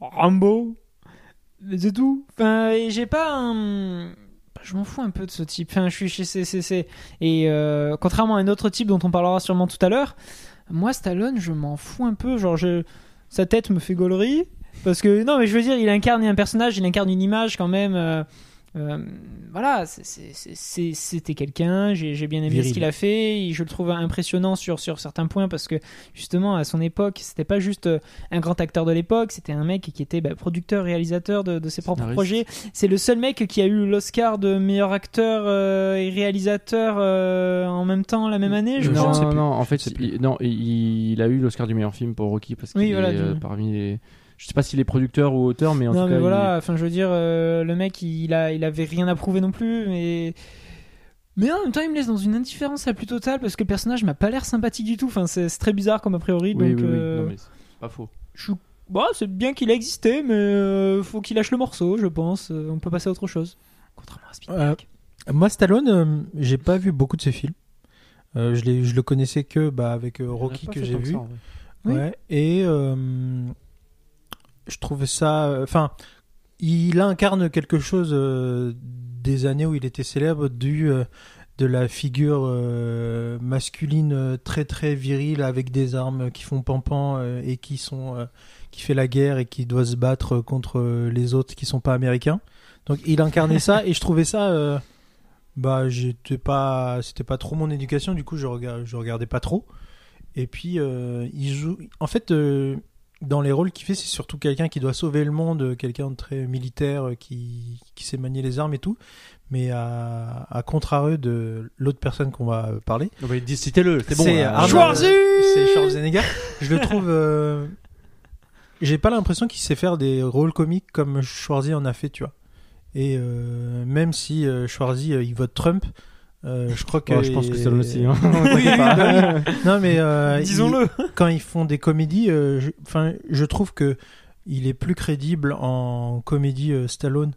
Rambo, c'est tout. Enfin, et j'ai pas un, je m'en fous un peu de ce type. Enfin, je suis chez CCC et euh, contrairement à un autre type dont on parlera sûrement tout à l'heure, moi Stallone, je m'en fous un peu. Genre, je, sa tête me fait gaulerie parce que non, mais je veux dire, il incarne un personnage, il incarne une image quand même. euh, Euh, voilà, c'était quelqu'un, j'ai bien aimé ce qu'il a fait, je le trouve impressionnant sur, sur certains points parce que justement à son époque, c'était pas juste euh, un grand acteur de l'époque, c'était un mec qui était bah, producteur, réalisateur de, ses propres projets. C'est le seul mec qui a eu l'Oscar de meilleur acteur euh, et réalisateur en même temps la même année. Je non, non, non, en fait, il, non, il, a eu l'Oscar du meilleur film pour Rocky parce qu'il est parmi les je sais pas s'il est producteur ou auteur, mais en non, tout mais cas. voilà, enfin, je veux dire, euh, le mec, il, a, il avait rien à prouver non plus, mais. Mais en même temps, il me laisse dans une indifférence la plus totale parce que le personnage m'a pas l'air sympathique du tout. Enfin, c'est très bizarre comme a priori. Oui, donc, oui, oui. Euh, non, mais c'est pas faux. Je... Bah, c'est bien qu'il a existé, mais euh, faut qu'il lâche le morceau, je pense. on peut passer à autre chose. Contrairement à Spielberg. moi, Stallone, j'ai pas vu beaucoup de ses films. je, je le connaissais que bah, avec Rocky que j'ai vu. ouais. Et je trouve ça. Euh, enfin, il incarne quelque chose euh, des années où il était célèbre, du euh, de la figure masculine très très virile avec des armes qui font pampan et qui sont qui fait la guerre et qui doit se battre contre les autres qui sont pas américains. Donc il incarnait ça et je trouvais ça bah j'étais pas c'était pas trop mon éducation du coup je regardais je regardais pas trop et puis il joue en fait dans les rôles qu'il fait, c'est surtout quelqu'un qui doit sauver le monde, quelqu'un de très militaire, euh, qui, qui sait manier les armes et tout. Mais à, à contrario de l'autre personne qu'on va parler. On va citez-le, c'est bon. C'est Schwarzenegger. Je le trouve. Euh, j'ai pas l'impression qu'il sait faire des rôles comiques comme Schwarzy en a fait, tu vois. Et euh, même si Schwarzy il vote Trump, euh, je crois que. je pense que c'est le aussi. Hein. Bah non, mais euh, disons-le. quand ils font des comédies, euh, enfin, je, trouve que il est plus crédible en comédie Stallone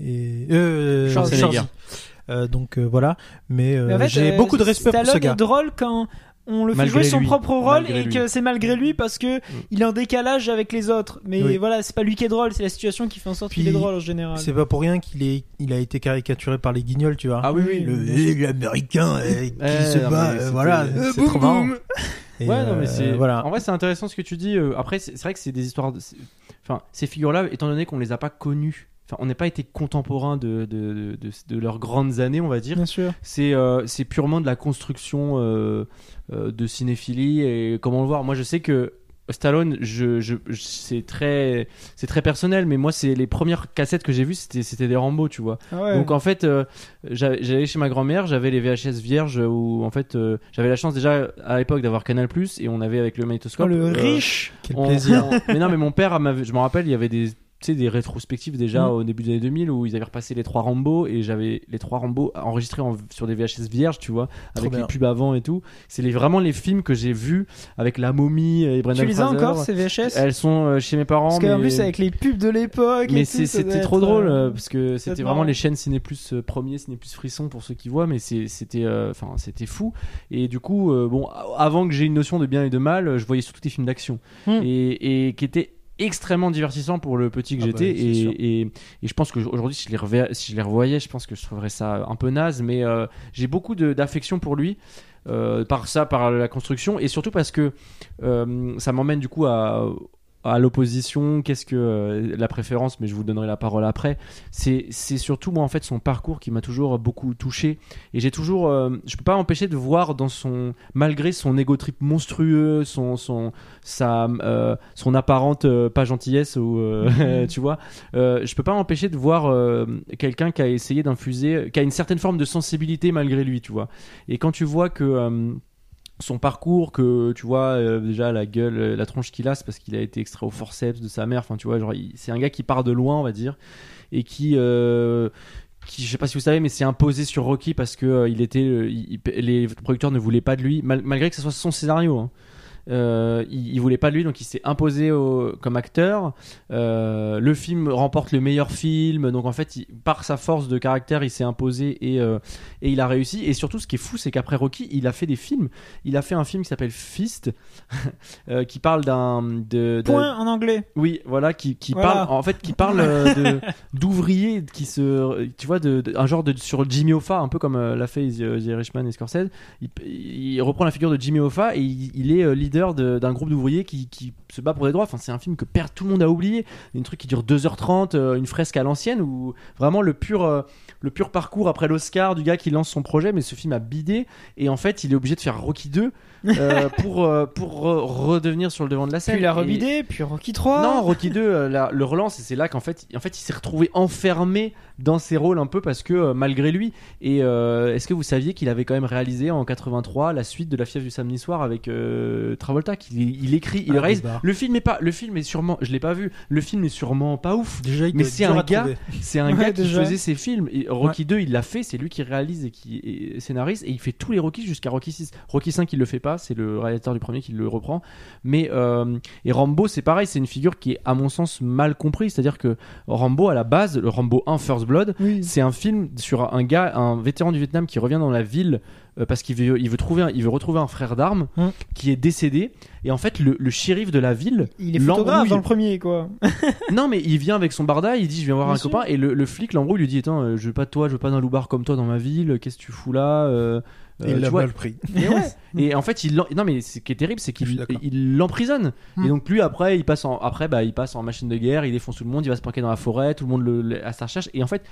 et euh, donc voilà, mais, j'ai beaucoup de respect pour ce gars. est drôle quand on le fait jouer son propre rôle et que c'est malgré lui parce que mm. il est en décalage avec les autres. Mais voilà, c'est pas lui qui est drôle, c'est la situation qui fait en sorte qu'il est drôle en général. C'est pas pour rien qu'il est, il a été caricaturé par les guignols, tu vois. Ah oui, oui. L'américain euh, qui se bat, euh, voilà, c'est trop marrant. ouais, non, mais c'est. Voilà. En vrai, c'est intéressant ce que tu dis. Euh, après, c'est vrai que c'est des histoires. Enfin, ces figures-là, étant donné qu'on les a pas connues Enfin, on n'est pas été contemporain de, de, de, de, leurs grandes années, on va dire. Bien sûr. C'est euh, purement de la construction euh, euh, de cinéphilie et comment le voir. Moi, je sais que Stallone, je, je, c'est très, c'est très personnel, mais moi, c'est les premières cassettes que j'ai vues, c'était, c'était des Rambo, tu vois. Ah Donc en fait, euh, j'allais chez ma grand-mère, j'avais les VHS vierges où en fait, j'avais la chance déjà à l'époque d'avoir Canal et on avait avec le magnétoscope. Oh, le riche. Quel plaisir. mais non, mais mon père, je me rappelle, il y avait des tu sais, des rétrospectives déjà mm. au début des années 2000 où ils avaient repassé les trois Rambo et j'avais les trois Rambo enregistrés sur des VHS vierges, tu vois, avec les pubs avant et tout. C'est les, vraiment les films que j'ai vus avec La Momie et Brendan Tu les as encore ces VHS Elles sont euh, chez mes parents. Parce qu'en plus, avec les pubs de l'époque. Mais c'était trop drôle euh, parce que c'était vraiment les chaînes Ciné Plus euh, premier, Ciné Plus Frisson pour ceux qui voient, mais c'était enfin c'était fou. Et du coup, bon, avant que j'ai une notion de bien et de mal, je voyais surtout des films d'action hmm. et, et qui étaient extrêmement divertissant pour le petit que ah j'étais. bah, et, et, je pense qu'aujourd'hui si je les revoyais, si je les revoyais je pense que je trouverais ça un peu naze. Mais euh, j'ai beaucoup d'affection pour lui euh, par ça par la construction. Et surtout parce que euh, ça m'emmène du coup à à l'opposition, qu'est-ce que euh, la préférence, mais je vous donnerai la parole après. C'est surtout moi en fait son parcours qui m'a toujours beaucoup touché et j'ai toujours, euh, je peux pas m'empêcher de voir dans son, malgré son ego trip monstrueux, son son sa euh, son apparente pas gentillesse ou mhm. tu vois, je peux pas m'empêcher de voir quelqu'un qui a essayé d'infuser, qui a une certaine forme de sensibilité malgré lui, tu vois. Et quand tu vois que son parcours que tu vois euh, déjà la gueule euh, la tronche qu'il a c'est parce qu'il a été extrait au forceps de sa mère enfin tu vois genre c'est un gars qui part de loin on va dire et qui euh, qui je sais pas si vous savez mais s'est imposé sur Rocky parce que il était les producteurs ne voulaient pas de lui malgré que ce soit son scénario hein. Euh, il, voulait pas de lui, donc il s'est imposé comme acteur. Euh, le film remporte le meilleur film, donc en fait, par sa force de caractère, il s'est imposé et, euh, et il a réussi. Et surtout, ce qui est fou, c'est qu'après Rocky, il a fait des films. Il a fait un film qui s'appelle Fist, qui parle d'un de, point en anglais. Oui, voilà, qui, qui parle en fait, qui parle d'ouvriers qui se, tu vois, de, un genre de sur Jimmy Hoffa, un peu comme l'a fait The Irishman et Scorsese. Il, il, reprend la figure de Jimmy Hoffa et il, il est leader d'un groupe d'ouvriers qui, qui se bat pour des droits. Enfin, c'est un film que perd, tout le monde a oublié. Un truc qui dure 2h30, euh, une fresque à l'ancienne, où vraiment le pur, euh, le pur parcours après l'Oscar du gars qui lance son projet. Mais ce film a bidé. Et en fait, il est obligé de faire Rocky 2 euh, pour, euh, pour re- redevenir sur le devant de la scène. Puis la Et- revidé, puis Rocky 3. non, Rocky 2 euh, la- le relance et c'est là qu'en fait, en fait, il s'est retrouvé enfermé dans ses rôles un peu parce que malgré lui. Et euh, est-ce que vous saviez qu'il avait quand même réalisé en 83 la suite de La fièvre du samedi soir avec euh, Travolta qu'il il écrit, il Ah, le réalise. bizarre. Le film est pas, le film est sûrement, je l'ai pas vu. Le film est sûrement pas ouf. Déjà, il Mais c'est un gars-. C'est un Ouais, gars qui faisait ses films. Et Rocky 2, il l'a fait, c'est lui qui réalise et qui est scénariste. Et il fait tous les Rocky jusqu'à Rocky 6. Rocky 5, il le fait pas, c'est le réalisateur du premier qui le reprend. Mais, euh, et Rambo, c'est pareil, c'est une figure qui est, à mon sens, mal comprise. C'est-à-dire que Rambo, à la base, le Rambo 1 First Blood, Oui. c'est un film sur un gars, un vétéran du Vietnam qui revient dans la ville euh, parce qu'il veut, il veut, trouver un- il veut retrouver un frère d'armes Hmm. qui est décédé. Et en fait, le, le shérif de la ville Il est photographe dans le premier, quoi. Non, mais il vient avec son barda, il dit je viens voir Bien un sûr. copain, et le, le flic l'embrouille, lui dit Attends, euh, je veux pas de toi, je veux pas d'un loupard comme toi dans ma ville, qu'est-ce que tu fous là euh, Il tu l'a mal pris. Et, ouais. et en fait, il non mais ce qui est terrible, c'est qu'il il l'emprisonne. Hmm. Et donc lui après, il passe en après bah il passe en machine de guerre, il défonce tout le monde, il va se planquer dans la forêt, tout le monde le, le- à sa recherche. Et en fait,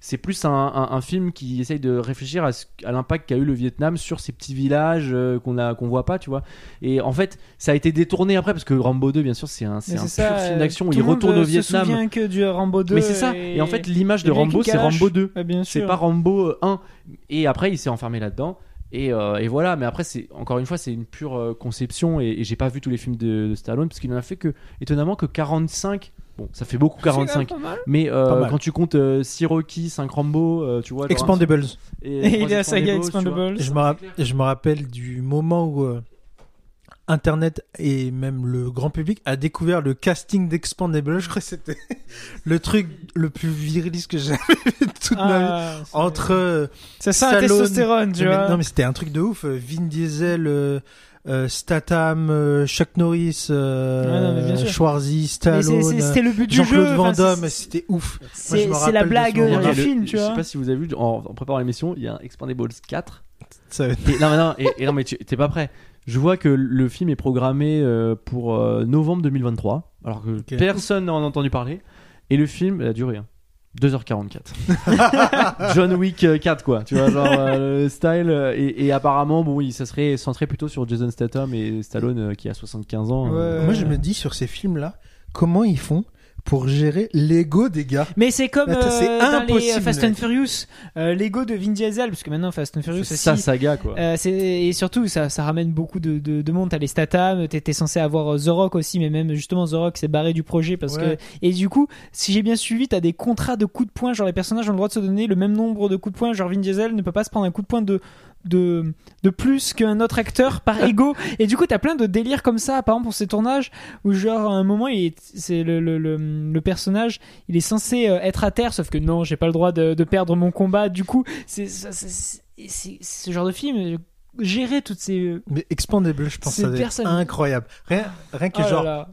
c'est plus un, un- un film qui essaye de réfléchir à, l'impact qu'a eu le Vietnam sur ces petits villages euh, qu'on a qu'on voit pas, tu vois. Et en fait, ça a été détourné après parce que Rambo 2, bien sûr, c'est un, c'est un pur ça, film euh, d'action où tout il retourne euh, au se Vietnam. souvient que du Rambo 2. Mais c'est ça. Et en fait, l'image de et Rambo, c'est. Rambo 2. Ouais, bien C'est pas Rambo euh, 1. Et après, il s'est enfermé là-dedans. Et, euh, et voilà, mais après, c'est encore une fois, c'est une pure euh, conception. Et, et j'ai pas vu tous les films de, de Stallone parce qu'il en a fait que, étonnamment, que 45. Bon, ça fait beaucoup C'est quand même 45. pas mal. Mais euh, Pas mal. quand tu comptes 6 Rocky, 5 Rambo, euh, tu vois. Expandables. et, Et trois la saga Expendables, tu vois. Expandables. Je me, rapp- je me rappelle du moment où euh, Internet et même le grand public a découvert le casting d'Expandables. Je crois que c'était le truc le plus viriliste que j'ai jamais vu de toute ma vie. Ah, c'est- Entre euh, Ça Stallone- testostérone, tu mais, vois. non mais c'était un truc de ouf. euh, Vin Diesel, euh, euh, Statham, euh, Chuck Norris, euh, Ouais. Schwarzy, Stallone, c'est- c'est- c'était le but du Jean-Claude jeu. Van enfin, Damme. c'est- C'était ouf. C'est c'est la blague du film, tu Je sais vois. pas si vous avez vu en, en préparant l'émission, il y a un Expandables 4 Ça- Et, non, mais non, et, et non, mais tu- t'es pas prêt. Je vois que le film est programmé euh, pour euh, novembre 2023, alors que Ok. personne n'en a entendu parler. Et le film a duré hein, 2h44. John Wick euh, 4, quoi. Tu vois, genre euh, le style. euh, et, et apparemment, bon, oui, ça serait centré plutôt sur Jason Statham et Stallone euh, qui a 75 ans. euh. Ouais. Moi, je me dis sur ces films-là, comment ils font pour gérer l'ego des gars Mais c'est comme Attends, c'est euh, dans impossible, euh, Fast mec. and Furious, euh, l'ego de Vin Diesel, parce que maintenant Fast and Furious C'est aussi. sa saga, quoi. euh, c'est- et surtout, ça, ça ramène beaucoup de, de, de monde. T'as les Statham, t'étais censé avoir euh, The Rock aussi, mais même justement The Rock s'est barré du projet parce Ouais. que. Et du coup, si j'ai bien suivi, t'as des contrats de coups de poing. Genre les personnages ont le droit de se donner le même nombre de coups de poing. Genre Vin Diesel ne peut pas se prendre un coup de poing de de, de plus qu'un autre acteur par ego et du coup t'as plein de délires comme ça par exemple pour ces tournages où genre à un moment il est, c'est le, le, le, le personnage il est censé euh, être à terre sauf que non j'ai pas le droit de, de perdre mon combat du coup c'est ça- c'est- c'est c'est- ce genre de film euh, gérer toutes ces Mais Expandable, je pense C'est incroyable. Rien, rien que Oh là genre, là.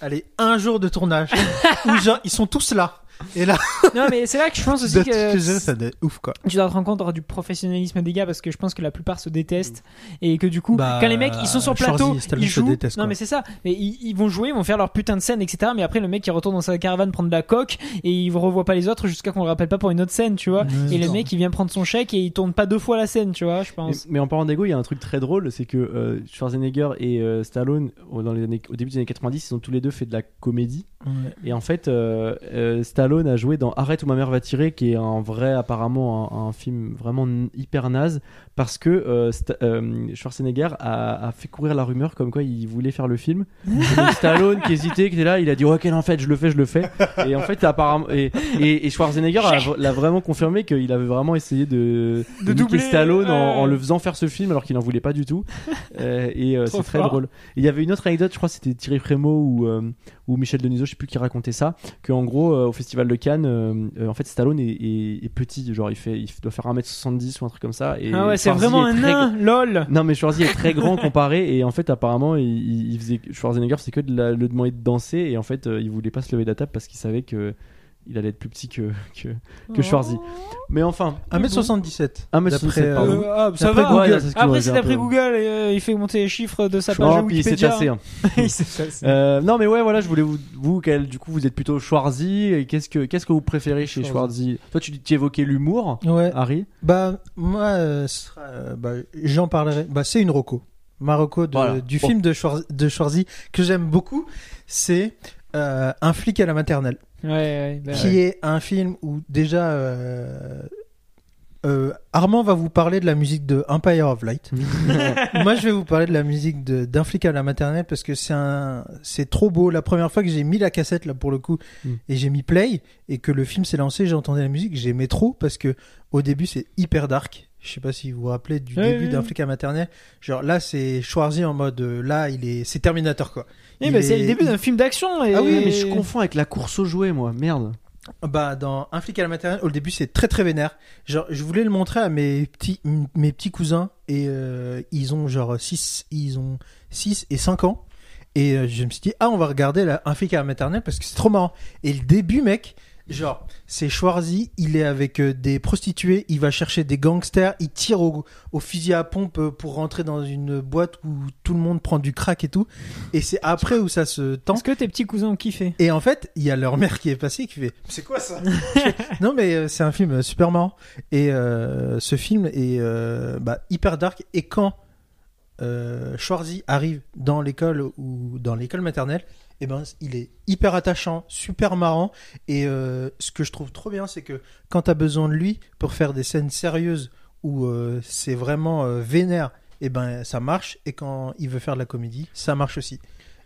allez, un jour de tournage où genre, ils sont tous là. Et là, non mais c'est là que je pense aussi que ça ouf quoi. tu dois te rendre compte du professionnalisme des gars parce que je pense que la plupart se détestent. Et que du coup Bah, quand les mecs ils sont sur plateau ils se jouent. détestent, non mais c'est ça. Mais ils, ils vont jouer ils vont faire leur putain de scène etc mais après le mec il retourne dans sa caravane prendre de la coque et il revoit pas les autres jusqu'à qu'on le rappelle pas pour une autre scène tu vois. Et le mec il vient prendre son chèque et il tourne pas deux fois la scène tu vois je pense. mais en parlant d'ego, il y a un truc très drôle, c'est que euh, Schwarzenegger et euh, Stallone, dans les années, au début des années 90, ils ont tous les deux fait de la comédie. Ouais. Et en fait, euh, euh, Stallone a joué dans Arrête où ma mère va tirer, qui est un vrai, apparemment, un, un film vraiment hyper naze, parce que euh, euh, Schwarzenegger a, a fait courir la rumeur comme quoi il voulait faire le film. Et donc Stallone qui hésitait, qui était là, il a dit ok, en fait, je le fais, je le fais. Et en fait, apparemment, et, et, et Schwarzenegger l'a vraiment confirmé qu'il avait vraiment essayé de, De niquer doubler, Stallone en, le faisant faire ce film alors qu'il en voulait pas du tout. Euh, et euh, c'est très drôle. Il y avait une autre anecdote, je crois c'était Thierry Frémaux ou, euh, ou Michel Denisot, je sais plus qui racontait ça, que en gros euh, au festival de Cannes, euh, euh, en fait Stallone est, est- est petit, genre il fait, il doit faire 1m70 ou un truc comme ça. Et ah ouais c'est vraiment un très nain lol non mais Schwarzy est très grand comparé et en fait apparemment il, il- faisait Schwarzenegger c'est que de la- le demander de danser et en fait il voulait pas se lever de la table parce qu'il savait que il allait être plus petit que, que, que Schwarzy. Mais enfin, 1m77. 1m77, D'après, euh, pardon. Ah, ça D'après va. Google. Ouais, là, c'est ce qui Après, m'aurait c'est d'après Google et euh, il fait monter les chiffres de sa page pense, puis il s'est Wikipédia. tassé. hein. Il s'est tassé. Euh, non mais ouais voilà je voulais vous vous quel- du coup vous êtes plutôt Schwarzy et qu'est-ce que qu'est-ce que vous préférez chez Schwarzy. Schwarzy? Toi tu, tu évoquais l'humour Ouais. Harry Bah, moi, euh, ce sera, euh, bah, j'en parlerai. Bah, c'est une Rocco. Ma Rocco de- Voilà. du Bon. film de, Schwar- de Schwarzy que j'aime beaucoup, c'est euh, Un flic à la maternelle, Ouais, ouais, bah, qui est un film où déjà euh, euh, Armand va vous parler de la musique de Empire of Light. Moi, je vais vous parler de la musique d'un flic à la maternelle parce que c'est un, c'est trop beau. La première fois que j'ai mis la cassette là pour le coup Mm. et j'ai mis play et que le film s'est lancé, j'entendais la musique, j'aimais trop parce que au début c'est hyper dark. Je sais pas si vous vous rappelez du début ouais, d'un flic à la maternelle. Genre là, c'est Schwarzy en mode euh, là, il est, c'est Terminator quoi. Il ben, c'est est- le début d'un film d'action. Et... Ah oui mais je confonds avec la course aux jouets moi merde. Bah dans un flic à la maternelle, au début c'est très très vénère. Genre je voulais le montrer à mes petits mes petits cousins et euh, ils ont genre 6 ils ont 6 et 5 ans et euh, je me suis dit ah on va regarder la, un flic à la maternelle parce que c'est trop marrant. Et le début mec, genre c'est Schwarzy, il est avec euh, des prostituées, il va chercher des gangsters, il tire au, au fusil à pompe euh, pour rentrer dans une boîte où tout le monde prend du crack et tout et c'est après où ça se tend Est-ce que tes petits cousins ont kiffé? Et en fait, il y a leur mère qui est passée qui fait C'est quoi ça? Non, mais euh, c'est un film super marrant. Et euh, ce film est euh, bah, hyper dark. Et quand euh, Schwarzy arrive dans l'école ou dans l'école maternelle, et ben, il est hyper attachant, super marrant. Et euh, ce que je trouve trop bien, c'est que quand tu as besoin de lui pour faire des scènes sérieuses où euh, c'est vraiment euh, vénère, et ben ça marche. Et quand il veut faire de la comédie, ça marche aussi.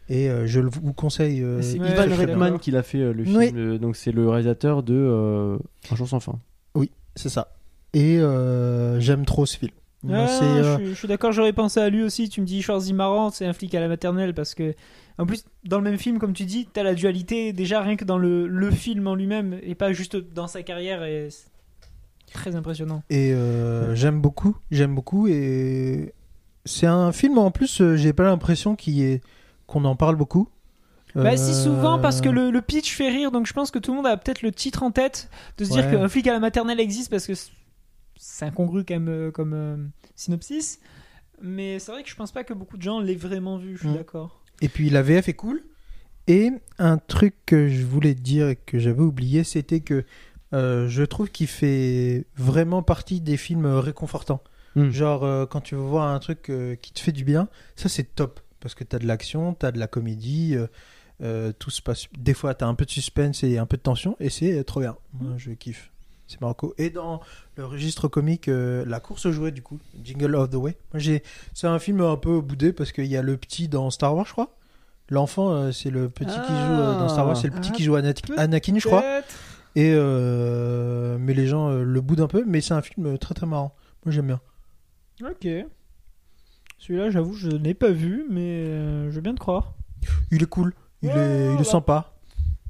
Et euh, je le- vous conseille. euh, c'est Ivan Reitman qui l'a fait euh, le film Oui. euh, donc c'est le réalisateur de euh, Un jour sans fin. C'est ça. Et euh, j'aime trop ce film. Ah, euh, je, suis- je suis d'accord, j'aurais pensé à lui aussi. Tu me dis Schwarzy marrant, c'est un flic à la maternelle parce que, en plus, dans le même film, comme tu dis, t'as la dualité déjà rien que dans le, le film en lui-même et pas juste dans sa carrière. Et c'est très impressionnant. Et euh, j'aime beaucoup. J'aime beaucoup. Et c'est un film en plus, euh, j'ai pas l'impression qu'il qu'on en parle beaucoup. Bah, si Euh, souvent parce que le, le pitch fait rire, donc je pense que tout le monde a peut-être le titre en tête de se dire qu'un flic à la maternelle existe parce que c'est- incongru quand même comme euh, synopsis. Mais c'est vrai que je pense pas que beaucoup de gens l'aient vraiment vu, je suis Mm. d'accord. Et puis la VF est cool. Et un truc que je voulais te dire et que j'avais oublié, c'était que euh, je trouve qu'il fait vraiment partie des films réconfortants. Hmm. Genre euh, quand tu veux voir un truc euh, qui te fait du bien, ça c'est top parce que t'as de l'action, t'as de la comédie, tout se passe. Des fois t'as un peu de suspense et un peu de tension et c'est trop bien. Moi je kiffe. C'est Marocco. Et dans le registre comique, euh, la course jouets du coup, Jingle of the Way. Moi c'est un film un peu boudé parce qu'il y a le petit dans Star Wars, je crois. L'enfant, euh, c'est le petit qui joue euh, dans Star Wars, c'est le petit Ah, qui joue Anakin, Anakin, je crois. Et mais les gens le boudent un peu, mais c'est un film très très marrant. Moi j'aime bien. Ok. Celui-là, j'avoue, je l'ai pas vu, mais je veux bien te croire. Il est cool, il est, il bah. est sympa.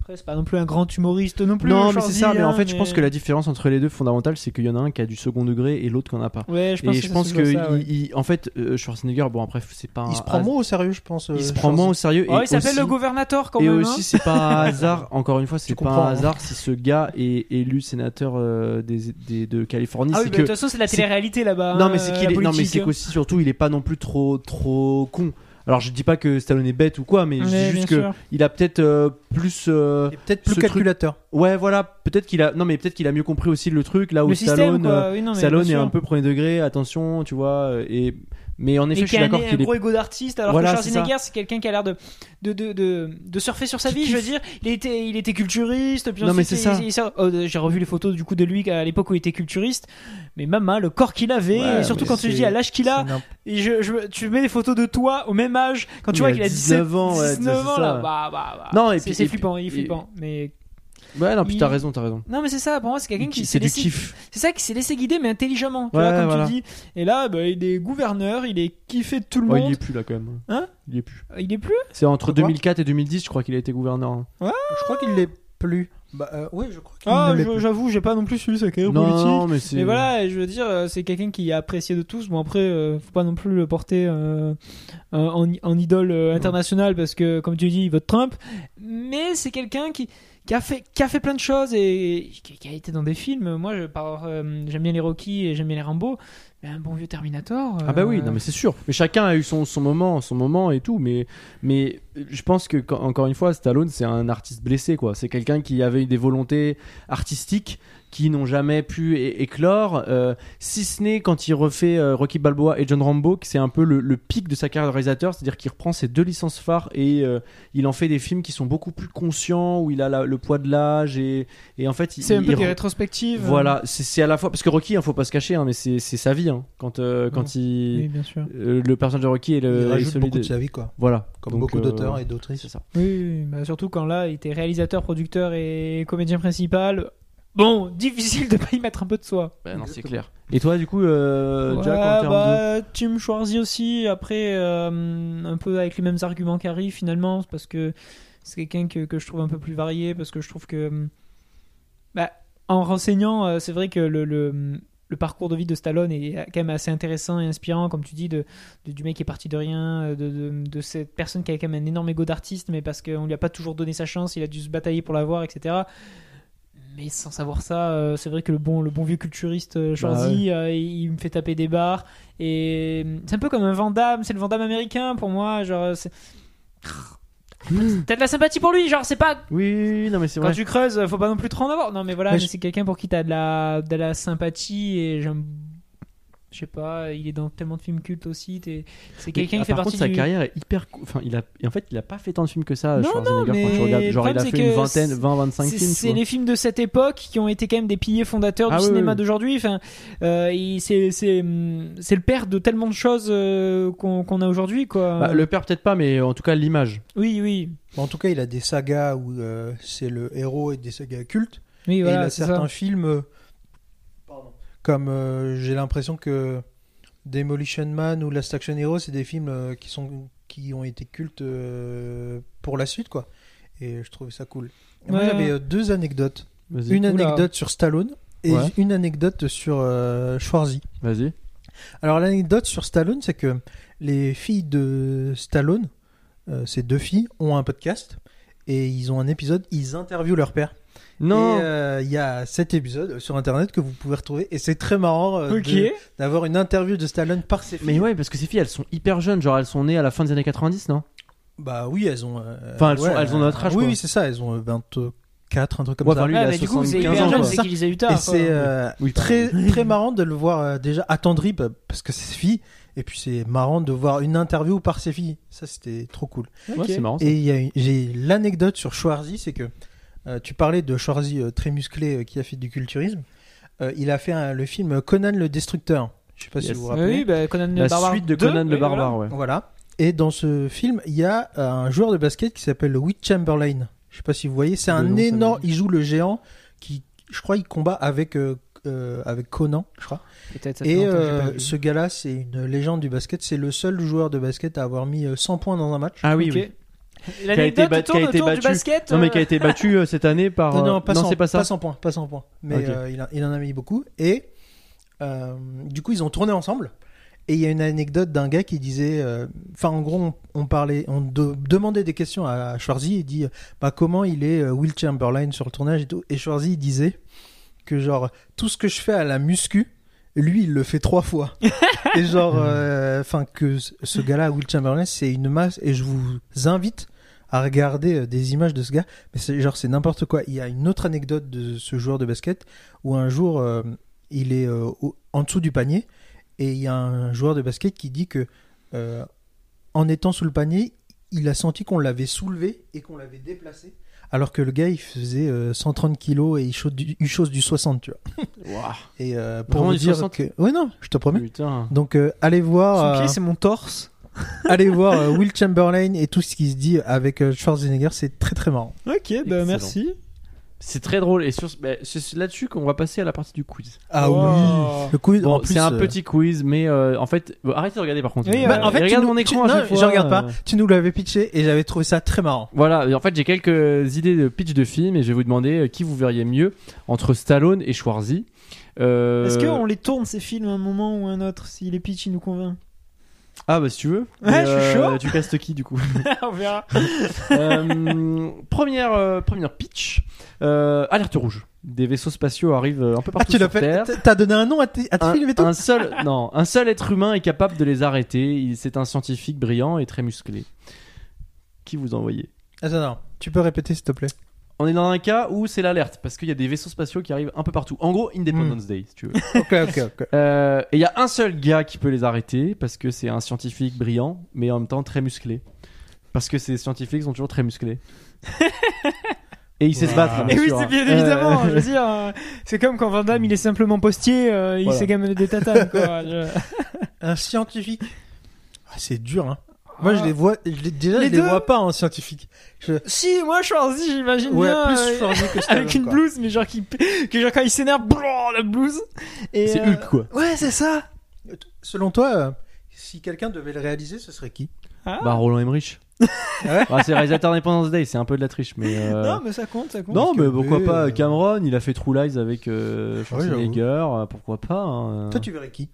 Après, c'est pas non plus un grand humoriste non plus. non mais c'est ça mais en hein, fait je pense que la différence entre les deux fondamentale c'est qu'il y en a un qui a du second degré et l'autre qui en a pas. Ouais, je pense et que je pense se que à ça, ouais. il- il- en fait euh, Schwarzenegger bon après c'est pas Il se prend has- moins au sérieux, je pense. il euh, se prend moins au sérieux Oh, et il s'appelle aussi- le gouvernateur quand et même. aussi hein. c'est pas un hasard encore une fois c'est pas un hein. hasard si ce gars est élu sénateur euh, des, des- de Californie Ah oui, que de toute façon, c'est la télé-réalité là-bas. non mais c'est qu'il est non mais c'est qu'aussi surtout il est pas non plus trop trop con alors je dis pas que Stallone est bête ou quoi mais je dis juste que sûr. il a peut-être euh, plus euh, peut-être plus truc- calculateur. ouais voilà peut-être qu'il a non mais peut-être qu'il a mieux compris aussi le truc là où Le Stallone euh. Oui, non, Stallone est un peu premier degré attention tu vois euh, et mais en effet et je suis un, d'accord un qu'il est gros ego d'artiste alors Voilà, que Schwarzenegger c'est quelqu'un qui a l'air de de, de, de de surfer sur sa vie je veux dire. Il était il était culturiste puis Non, mais c'est ça. oh, j'ai revu les photos du coup de lui à l'époque où il était culturiste. Mais maman le corps qu'il avait Ouais, et surtout quand tu dis à l'âge qu'il a et je, je- tu mets des photos de toi au même âge quand tu vois qu'il a 17 19 ans, ouais, 19 c'est ans là bah bah bah. Non, et c'est puis- c'est flippant il est flippant mais ouais non puis il- t'as raison t'as raison non mais c'est ça pour moi c'est quelqu'un qui s'est laissé kiff c'est ça qui s'est laissé guider mais intelligemment tu Ouais, vois comme voilà. tu dis et là bah, il est gouverneur il est kiffé de tout le Oh, il y monde est plus là quand même Hein il est plus il est plus c'est entre Pourquoi 2004 et 2010 je crois qu'il a été gouverneur hein. Je crois qu'il l'est plus. Bah euh, ouais, je crois qu'il Ah, j'avoue, j'ai pas non plus suivi sa carrière non politique. non mais c'est Mais voilà, je veux dire, euh, c'est quelqu'un qui est apprécié de tous. Bon, après, euh, faut pas non plus le porter euh, euh, en, en idole internationale parce que, comme tu dis, il vote Trump. Mais c'est quelqu'un qui, qui a fait qui a fait plein de choses et qui, a été dans des films. Moi, je, euh, j'aime bien les Rocky et j'aime bien les Rambo. Mais un bon vieux Terminator. Ah bah oui, euh, non mais c'est sûr. Mais chacun a eu son, son moment, son moment et tout. Mais mais je pense que encore une fois, Stallone c'est un artiste blessé quoi. C'est quelqu'un qui avait eu des volontés artistiques qui n'ont jamais pu éclore. euh, si ce n'est quand il refait euh, Rocky Balboa et John Rambo, que c'est un peu le, le pic de sa carrière de réalisateur, c'est-à-dire qu'il reprend ses deux licences phares et euh, il en fait des films qui sont beaucoup plus conscients, où il a la- le poids de l'âge et, et en fait il, C'est un il peu des rétrospectives. Voilà, c'est c'est à la fois parce que Rocky, hein, faut pas se cacher, hein, mais c'est c'est sa vie hein, quand euh, quand il Oui, bien sûr. euh, le personnage de Rocky et le Il rajoute celui beaucoup de- de sa vie, quoi. Voilà, Comme Donc, beaucoup euh, d'auteurs et C'est d'autrices. ça. Oui, oui, bah, surtout quand là, il était réalisateur, producteur et comédien principal. Bon, difficile de pas y mettre un peu de soi. Bah, non, c'est clair. Et toi, du coup, euh, Ouais, Jack, en termes de... bah, Tim Schwarzy aussi. Après, euh, un peu avec les mêmes arguments qu'Harry finalement, parce que c'est quelqu'un que, que je trouve un peu plus varié, parce que je trouve que, hum, bah, en renseignant, euh, c'est vrai que le, le, le parcours de vie de Stallone est quand même assez intéressant et inspirant, comme tu dis, de, de- du mec qui est parti de rien, de, de, de cette personne qui a quand même un énorme ego d'artiste, mais parce qu'on lui a pas toujours donné sa chance, il a dû se batailler pour l'avoir, etc. Mais sans savoir ça, euh, c'est vrai que le bon, le bon vieux culturiste euh, Schwarzy, euh, il, il me fait taper des barres. Et euh, c'est un peu comme un Vandame, c'est le Vandame américain pour moi. Genre, c'est- T'as de la sympathie pour lui, genre, c'est pas. Oui, non, mais c'est Quand vrai. tu creuses, faut pas non plus trop en avoir. Non, mais voilà, Mais mais je- c'est quelqu'un pour qui t'as de la, de la sympathie et j'aime. Je sais pas, il est dans tellement de films cultes aussi. C'est quelqu'un Mais, qui fait par partie contre, sa du. carrière est hyper. Enfin, il a. En fait, il a pas fait tant de films que ça. Non, Schwarzenegger, non, quand tu mais regardes. Genre, il a fait c'est une vingtaine, c'est- 20, 25 C'est films. c'est les films de cette époque qui ont été quand même des piliers fondateurs Ah du oui, cinéma oui. d'aujourd'hui. Enfin, euh, c'est c'est c'est le père de tellement de choses euh, qu'on a aujourd'hui, quoi. Bah, le père, peut-être pas, mais en tout cas, l'image. Oui, oui, En tout cas, il a des sagas où euh, c'est le héros et des sagas cultes. oui, et il voilà, a certains ça. films, euh, comme euh, j'ai l'impression que Demolition Man ou Last Action Hero, c'est des films euh, qui, sont, qui ont été cultes euh, pour la suite, quoi. Et je trouvais ça cool. Et Moi, Ouais. j'avais euh, deux anecdotes. Vas-y. Une Oula. anecdote sur Stallone et Ouais. une anecdote sur euh, Schwarzy. Vas-y. Alors l'anecdote sur Stallone, c'est que les filles de Stallone, euh, ces deux filles, ont un podcast et ils ont un épisode, ils interviewent leur père. Non. Et euh, il y a cet épisode sur internet que vous pouvez retrouver et c'est très marrant euh, d'avoir une interview de Stallone par ses filles. Mais ouais, parce que ces filles, elles sont hyper jeunes. Genre, elles sont nées à la fin des années 90, non? Bah oui, elles ont. euh, Enfin, elles sont- ouais, elles ont notre âge, Oui, quoi. oui, c'est ça, elles ont euh, 24, un truc comme Ouais, ça. enfin, lui, il Ouais, a mais du coup, c'est 75 hyper ans, jeune, quoi. c'est qu'ils les a eu tard. Et c'est euh, Oui, très très marrant de le voir euh, déjà attendri bah, parce que c'est ses filles et puis c'est marrant de voir une interview par ses filles. Ça c'était trop cool. Ouais, Ok. c'est marrant. ça. Et il j'ai l'anecdote sur Schwarzy, c'est que euh, tu parlais de Schwarzy euh, très musclé euh, qui a fait du culturisme. Euh, il a fait un- le film Conan le Destructeur. Je sais pas si Yes. vous vous Oui, rappelez. Oui, bah, Conan le La Barbare suite de 2, Conan le oui, voilà. Barbare, ouais. Voilà. Et dans ce film, il y a un joueur de basket qui s'appelle Witt Chamberlain. Je sais pas si vous voyez. C'est un nom, ça me énorme. Il joue le géant qui, je crois, il combat avec euh, euh, avec Conan, je crois. Peut-être, ça fait Et longtemps que j'ai euh, pas vu. ce gars-là, c'est une légende du basket. C'est le seul joueur de basket à avoir mis euh, 100 points dans un match. Ah oui, Ok. oui. L'anecdote qui a été autour du battu. basket. Non, mais euh, qui a été battu euh, cette année par. Non, euh, non, pas, 100, c'est pas ça. 100 points, pas 100 points. Mais euh, il, a- il en a mis beaucoup. Et euh, du coup, ils ont tourné ensemble. Et il y a une anecdote d'un gars qui disait, euh, enfin, en gros, on, on parlait, on de- demandait des questions à Schwarzy et dit, bah, comment il est euh, Will Chamberlain sur le tournage et tout. Et Schwarzy il disait que genre tout ce que je fais à la muscu, lui, il le fait trois fois. et genre, euh, enfin, que ce gars-là, Will Chamberlain, c'est une masse. Et je vous invite à regarder euh, des images de ce gars. Mais c'est genre, c'est n'importe quoi. Il y a une autre anecdote de ce joueur de basket où un jour, euh, il est euh, au- en dessous du panier et il y a un joueur de basket qui dit que euh, en étant sous le panier, il a senti qu'on l'avait soulevé et qu'on l'avait déplacé. Alors que le gars, il faisait euh, 130 kilos et il chose du, il chose du 60, tu vois. Et euh, pour Vraiment vous dire 60? que... Ouais, non, je te promets. Putain. Donc, euh, allez voir, Son euh, pied, c'est mon torse. allez voir euh, Will Chamberlain et tout ce qui se dit avec euh, Schwarzenegger, c'est très très marrant. Ok, bah Excellent. merci. C'est très drôle. Et sur, bah, c'est là-dessus qu'on va passer à la partie du quiz. Ah Oh. oui, le quiz. Bon, en plus, c'est un euh, petit quiz, mais euh, en fait, bon, arrêtez de regarder par contre. Oui, Bah, euh, en fait, tu regarde nous- mon tu- écran à non, fois. je regarde pas. euh, Tu nous l'avais pitché et j'avais trouvé ça très marrant. Voilà, et en fait j'ai quelques idées de pitch de film et je vais vous demander qui vous verriez mieux entre Stallone et Schwarzy. Euh, Est-ce qu'on les tourne ces films à un moment ou un autre? Si les pitch ils nous convainc Ah bah si tu veux. Ouais, Mais, je suis chaud. Tu castes qui du coup On verra. Euh, première, euh, première pitch. Euh, alerte rouge. Des vaisseaux spatiaux arrivent euh, un peu Ah, partout tu sur l'as fait Terre. t'as- donné un nom à tes à tes Un, films et tout un seul, non, un seul être humain est capable de les arrêter. C'est un scientifique brillant et très musclé. Qui vous envoyez? Attends, non. Tu peux répéter s'il te plaît? On est dans un cas où c'est l'alerte parce qu'il y a des vaisseaux spatiaux qui arrivent un peu partout. En gros, Independence Day, si tu veux. Ok, ok, ok. Euh, et il y a un seul gars qui peut les arrêter parce que c'est un scientifique brillant, mais en même temps très musclé. Parce que ces scientifiques sont toujours très musclés. et il sait se battre. Bien Et oui, c'est bien Euh, évidemment. Je veux dire, euh, c'est comme quand Van Damme il est simplement postier, euh, il Voilà. sait quand même des tatanes. Quoi. Je- Un scientifique. Ah, c'est dur, hein. Moi, je les vois. Je les- déjà, Les je les vois pas en scientifique. Je... Si, moi Schwarzy, j'imagine Ouais, bien. plus euh, Schwarzy que Stallone, avec une quoi. blouse, mais genre qui, que genre quand il s'énerve, brrr, la blouse. Et, C'est euh, Hulk, quoi. Ouais, c'est ça. Selon toi, euh, si quelqu'un devait le réaliser, ce serait qui? Ah. Bah, Roland Emmerich. Ouais? Ah, c'est réalisateur Independence Day, c'est un peu de la triche, mais. euh, Non, mais ça compte, ça compte. Non, mais pourquoi pas euh, Cameron, il a fait True Lies avec euh, Schwarzenegger, euh, pourquoi pas hein. Toi, tu verrais qui?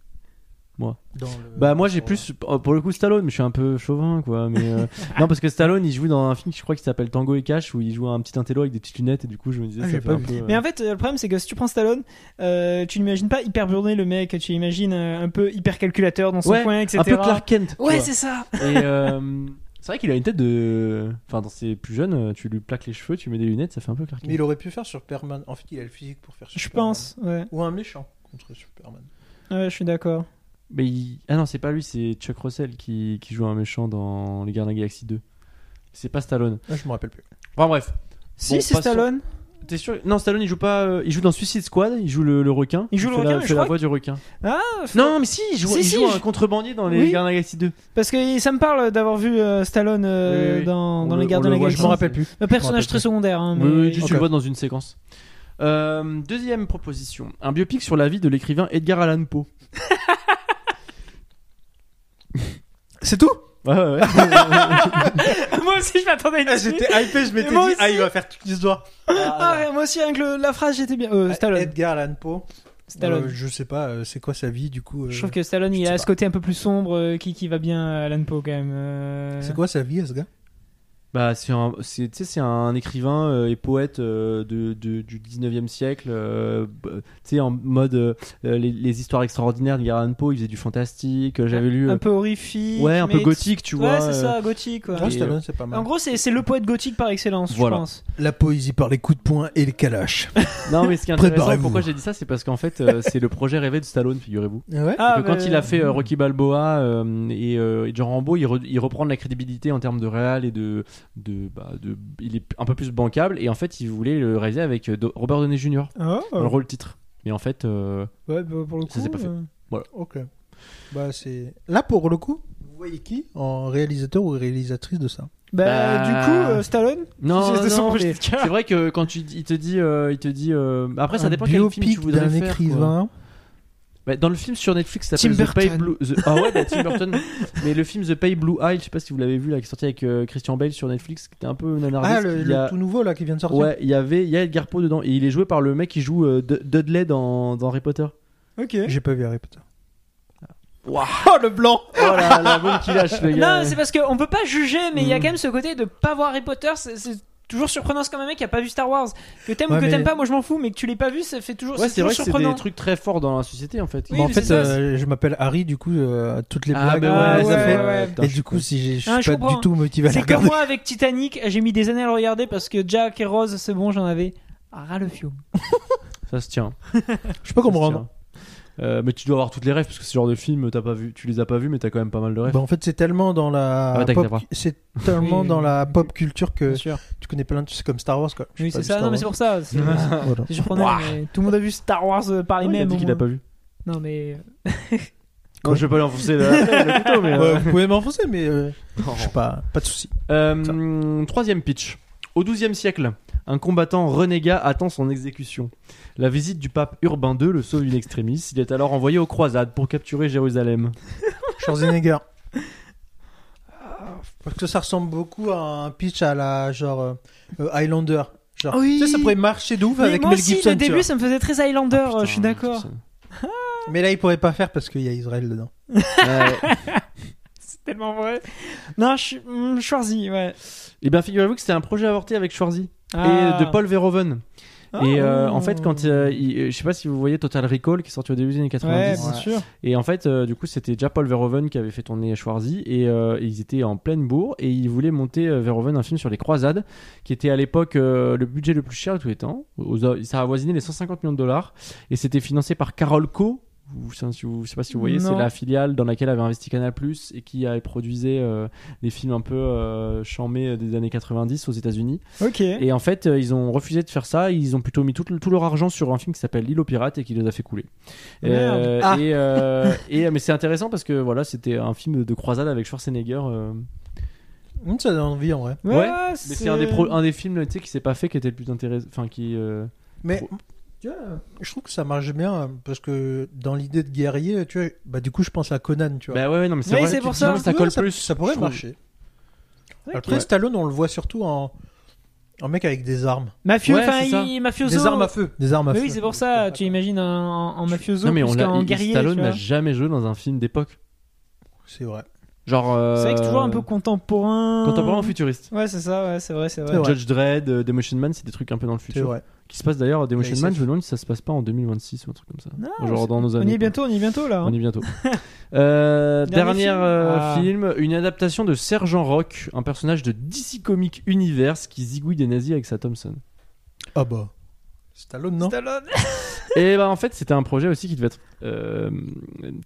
Moi. Dans le- Bah moi j'ai plus pour le coup Stallone, mais je suis un peu chauvin quoi. Mais euh, non parce que Stallone il joue dans un film je crois qui s'appelle Tango et Cash où il joue un petit intello avec des petites lunettes et du coup je me disais Ah, ça fait pas un vu. peu. euh, Mais en fait, euh, le problème, c'est que si tu prends Stallone, euh, tu n'imagines pas hyper burné le mec, tu imagines euh, un peu hyper calculateur dans son Ouais, coin, etc. un peu Clark Kent. tu Ouais, c'est ça. Et euh, c'est vrai qu'il a une tête de. Enfin dans ses plus jeunes, euh, tu lui plaques les cheveux, tu mets des lunettes, ça fait un peu Clark Mais Kent. il aurait pu faire Superman. En fait, il a le physique pour faire Je Superman. pense, ouais. Ou un méchant contre Superman. Ouais, je suis d'accord. Mais il- ah non c'est pas lui, c'est Chuck Russell qui, qui joue un méchant dans Les Gardiens de la Galaxie 2. C'est pas Stallone. Ah, je me rappelle plus. Enfin bref. Si, Bon, c'est. Stallone. T'es sûr? Non Stallone il joue pas. euh, il joue dans Suicide Squad. Il joue le, le requin. Il joue le fait requin, La, mais fait je la crois voix du requin. Ah, faut- Non, mais si, il joue, Si, il si, joue je- un contrebandier dans les Oui. Gardiens de la Galaxie 2. Parce que ça me parle d'avoir vu euh, Stallone euh, Oui, oui. dans, On dans le- les Gardes on de le la voit, Galaxie. Je me rappelle plus. Un personnage très secondaire. Hein, Oui, mais- oui, tu, Ok. le vois dans une séquence. Euh, deuxième proposition, un biopic sur la vie de l'écrivain Edgar Allan Poe. C'est tout? Ouais, ouais, ouais. moi aussi, je m'attendais à une Ah, suite. J'étais hypé, je m'étais dit, Moi aussi. ah, il va faire toute l'histoire. Ah, ouais, moi aussi, avec le- la phrase, j'étais bien. Euh, Stallone. Edgar Allan Poe. Stallone. Euh, je sais pas, euh, c'est quoi sa vie du coup euh, Je trouve que Stallone, je il sais a pas. ce côté un peu plus sombre euh, qui, qui va bien à Alan Poe quand même. euh. C'est quoi sa vie, ce gars? Bah, c'est un, c'est, tu sais, c'est un écrivain euh, et poète euh, de, de- du 19e siècle. euh, tu sais, en mode euh, les, les histoires extraordinaires d'Edgar Allan Poe, il faisait du fantastique. euh, J'avais lu. euh, Un peu horrifique. ouais, un peu gothique, tu vois. Ouais, c'est euh, ça, gothique. ouais. Ouais, Et, Stallone, c'est pas mal. En gros, c'est c'est le poète gothique par excellence, Voilà. je pense. La poésie par les coups de poing et les calaches. Non, mais ce qui est intéressant, pourquoi j'ai dit ça, c'est parce qu'en fait, euh, c'est le projet rêvé de Stallone, figurez-vous. ouais Ah, que quand bah, il a fait euh, Rocky Balboa euh, et, euh, et Jean Rambo, il, re- il reprend de la crédibilité en termes de réal et de, de, bah, de, il est un peu plus bancable et en fait il voulait le réaliser avec euh, Robert Downey Jr. Dans le rôle titre. Mais en fait, euh, Ouais, bah, pour le coup. Ça s'est pas fait. euh, Ok. Bah, c'est. Là, pour le coup, vous voyez qui en réalisateur ou réalisatrice de ça? Bah, Bah, du coup, euh, Stallone? non, mais c'est vrai que quand tu, il te dit, euh, il te dit, euh, après ça Un dépend quel film tu voudrais d'un faire. quoi. écrivain. Bah, dans le film sur Netflix, ça s'appelle The Pay Burton. Blue. The- Ah ouais, bah, Tim Burton. Mais le film The Pay Blue Eye, je sais pas si vous l'avez vu là, qui est sorti avec euh, Christian Bale sur Netflix, qui était un peu nanardesque. Ah, le, Il y a- le tout nouveau là qui vient de sortir. Ouais, il y avait, il y a Edgar Poe dedans et il est joué par le mec qui joue euh, Dudley dans, dans Harry Potter. Ok. J'ai pas vu Harry Potter. Waouh, Oh le blanc oh la, la bombe qu'il lâche le gars. Non, c'est parce qu'on peut pas juger, mais il y a Mm. quand même ce côté de pas voir Harry Potter. C'est toujours surprenant. C'est comme un mec qui a pas vu Star Wars. Que t'aimes Ouais, ou que mais- t'aimes pas, moi je m'en fous, mais que tu l'aies pas vu, ça fait toujours. Ouais, c'est vrai toujours que c'est surprenant. des trucs très forts dans la société en fait. Oui, En mais fait, ça, euh, je m'appelle Harry, du coup, euh, toutes les Ah, blagues, bah ouais, ouais, fait. ouais. Putain, Et du coup, si j'ai- je suis pas comprends. du tout motivé à comme regarder. moi avec Titanic, j'ai mis des années à le regarder parce que Jack et Rose, c'est bon, j'en avais ras le fion. Ça se tient. Je peux pas comprendre. Euh, mais tu dois avoir toutes les rêves parce que ce genre de film, t'as pas vu, tu les as pas vus, mais t'as quand même pas mal de rêves. Bah, en fait, c'est tellement dans la Ah pop, c'est tellement dans la pop culture que tu connais plein de c'est comme Star Wars quoi. J'ai Oui, c'est ça. Non, mais c'est pour ça. C'est Voilà. c'est surprenant. mais tout le monde a vu Star Wars par les Ouais, il a mêmes. dit qu'il a pas vu. Non, mais. Non, je vais pas lui enfoncer le, couteau, mais. euh, Ouais, vous pouvez m'enfoncer, mais euh, je sais pas, pas de souci. Euh, troisième pitch. Au XIIe siècle, un combattant renégat attend son exécution. La visite du pape Urbain II le sauve d'une extrémiste. Il est alors envoyé aux croisades pour capturer Jérusalem. Schwarzenegger. Parce que ça ressemble beaucoup à un pitch à la genre euh, euh, Highlander. Genre, Oui. tu sais, ça pourrait marcher de ouf Mais avec moi Mel aussi, Gibson. le tu début, ça me faisait très Highlander. Ah, putain, je suis d'accord. Mais là, il pourrait pas faire parce qu'il y a Israël dedans. Ouais. tellement vrai. Non, je suis hmm, Schwarzy, ouais. Et bien, figurez-vous que c'était un projet avorté avec Schwarzy Ah. et de Paul Verhoeven. Ah. Et euh, en fait, quand euh, il- je sais pas si vous voyez Total Recall qui est sorti au début des années 90. Ouais, bien sûr. Et en fait, euh, du coup, c'était déjà Paul Verhoeven qui avait fait tourner Schwarzy et euh, ils étaient en pleine bourre et ils voulaient monter euh, Verhoeven un film sur les croisades qui était à l'époque euh, le budget le plus cher de tous les temps. Ça a avoisiné les 150 millions de dollars et c'était financé par Carol Co. Vous, je sais vous- je sais pas si vous voyez, c'est la filiale dans laquelle avait investi Canal Plus et qui a produisé euh, des films un peu euh, chamés des années 90 aux États-Unis. Ok. Et en fait, euh, ils ont refusé de faire ça. Ils ont plutôt mis tout, tout leur argent sur un film qui s'appelle L'île aux pirates et qui les a fait couler. Euh, Ah. et, euh, et, mais c'est intéressant parce que voilà, c'était un film de croisade avec Schwarzenegger. euh. Ça donne envie en vrai. Ouais, Ouais, Mais c'est un des, pro- un des films tu sais, qui s'est pas fait qui était le plus intéressant. Enfin, qui. euh, Mais tu vois, je trouve que ça marche bien hein, parce que dans l'idée de guerrier, tu vois, bah du coup je pense à Conan, tu vois. Bah ouais, non, mais c'est Oui, pour ça. ça colle plus. Ça pourrait marcher. Après Ouais. Stallone, on le voit surtout en mec avec des armes, Mafieux, Ouais, enfin, il- mafioso. des armes à feu, des armes à Mais feu. oui, c'est pour ça. Tu imagines un, en mafioso Non, mais on plus l'a. qu'en il- guerrier. Stallone n'a jamais joué dans un film d'époque. C'est vrai. Genre. euh, C'est vrai que c'est toujours un peu contemporain. Contemporain ou futuriste. Ouais, c'est ça, ouais, c'est vrai, c'est vrai. Judge Dredd, euh, Demolition Man, c'est des trucs un peu dans le futur. vrai. Qui se passe d'ailleurs, Demolition. Man, je me demande si ça se passe pas en 2026 ou un truc comme ça. Non, Genre dans nos On années. y est bientôt, on y est bientôt là. hein. On y est bientôt. Euh, Dernier dernier film euh, Ah. film, une adaptation de Sergent Rock, un personnage de DC Comics Universe qui zigouille des nazis avec sa Thompson. Ah bah. Stallone, non Stallone. Et bah en fait, c'était un projet aussi qui devait être, euh,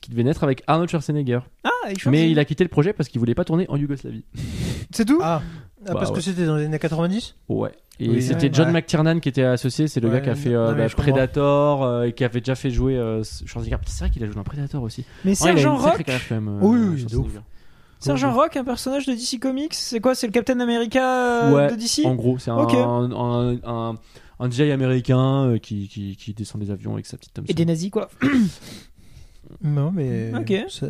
qui devait naître avec Arnold Schwarzenegger. Ah, avec Schwarzy. Mais il a quitté le projet parce qu'il voulait pas tourner en Yougoslavie. C'est tout Ah, Ah, Bah parce ouais. que c'était dans les années 90 Ouais. Et Oui, c'était ouais. John Ouais. McTiernan qui était associé, c'est le Ouais, gars qui a fait non, euh, mais bah, je comprends. Predator euh, et qui avait déjà fait jouer euh, Schwarzenegger. C'est vrai qu'il a joué dans Predator aussi. Mais Ouais, il a une Sergent sacrée Rock. carrière quand même. euh, Oui, oui, oui, de Schwarzenegger. Sergent Rock, un personnage de DC Comics. C'est quoi C'est le Captain America euh, Ouais, de DC En gros, c'est un, Ok. un, un, un, un DJ américain euh, qui, qui, qui descend des avions avec sa petite Thompson. Et des nazis, quoi. Non, mais. Ok. C'est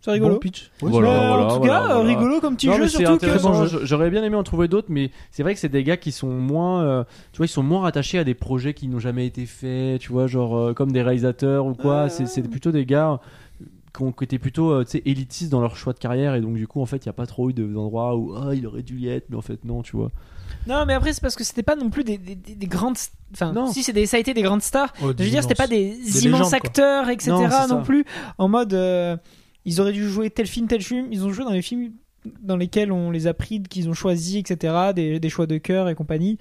C'est rigolo. Bon pitch. Voilà, Ouais, voilà, en tout voilà, cas, voilà. rigolo comme petit Non, jeu, surtout que. J'aurais bien aimé en trouver d'autres, mais c'est vrai que c'est des gars qui sont moins, euh, tu vois, ils sont moins rattachés à des projets qui n'ont jamais été faits, tu vois, genre euh, comme des réalisateurs ou quoi. C'est plutôt des gars qui ont qui étaient plutôt, euh, tu sais, élitistes dans leur choix de carrière et donc du coup, en fait, il y a pas trop eu de- d'endroits où ah, il aurait dû y être, mais en fait non, tu vois. Non, mais après, c'est parce que c'était pas non plus des, des, des- des grandes. Enfin, Non. si c'est des, ça a été des grandes stars. Oh, Je veux dire, c'était pas des, Des immenses légendes, quoi. acteurs, etc. Non, Non, c'est ça. plus. En mode, euh, ils auraient dû jouer tel film, tel film. Ils ont joué dans les films dans lesquels on les a pris, qu'ils ont choisi, etc. Des, des choix de cœur et compagnie.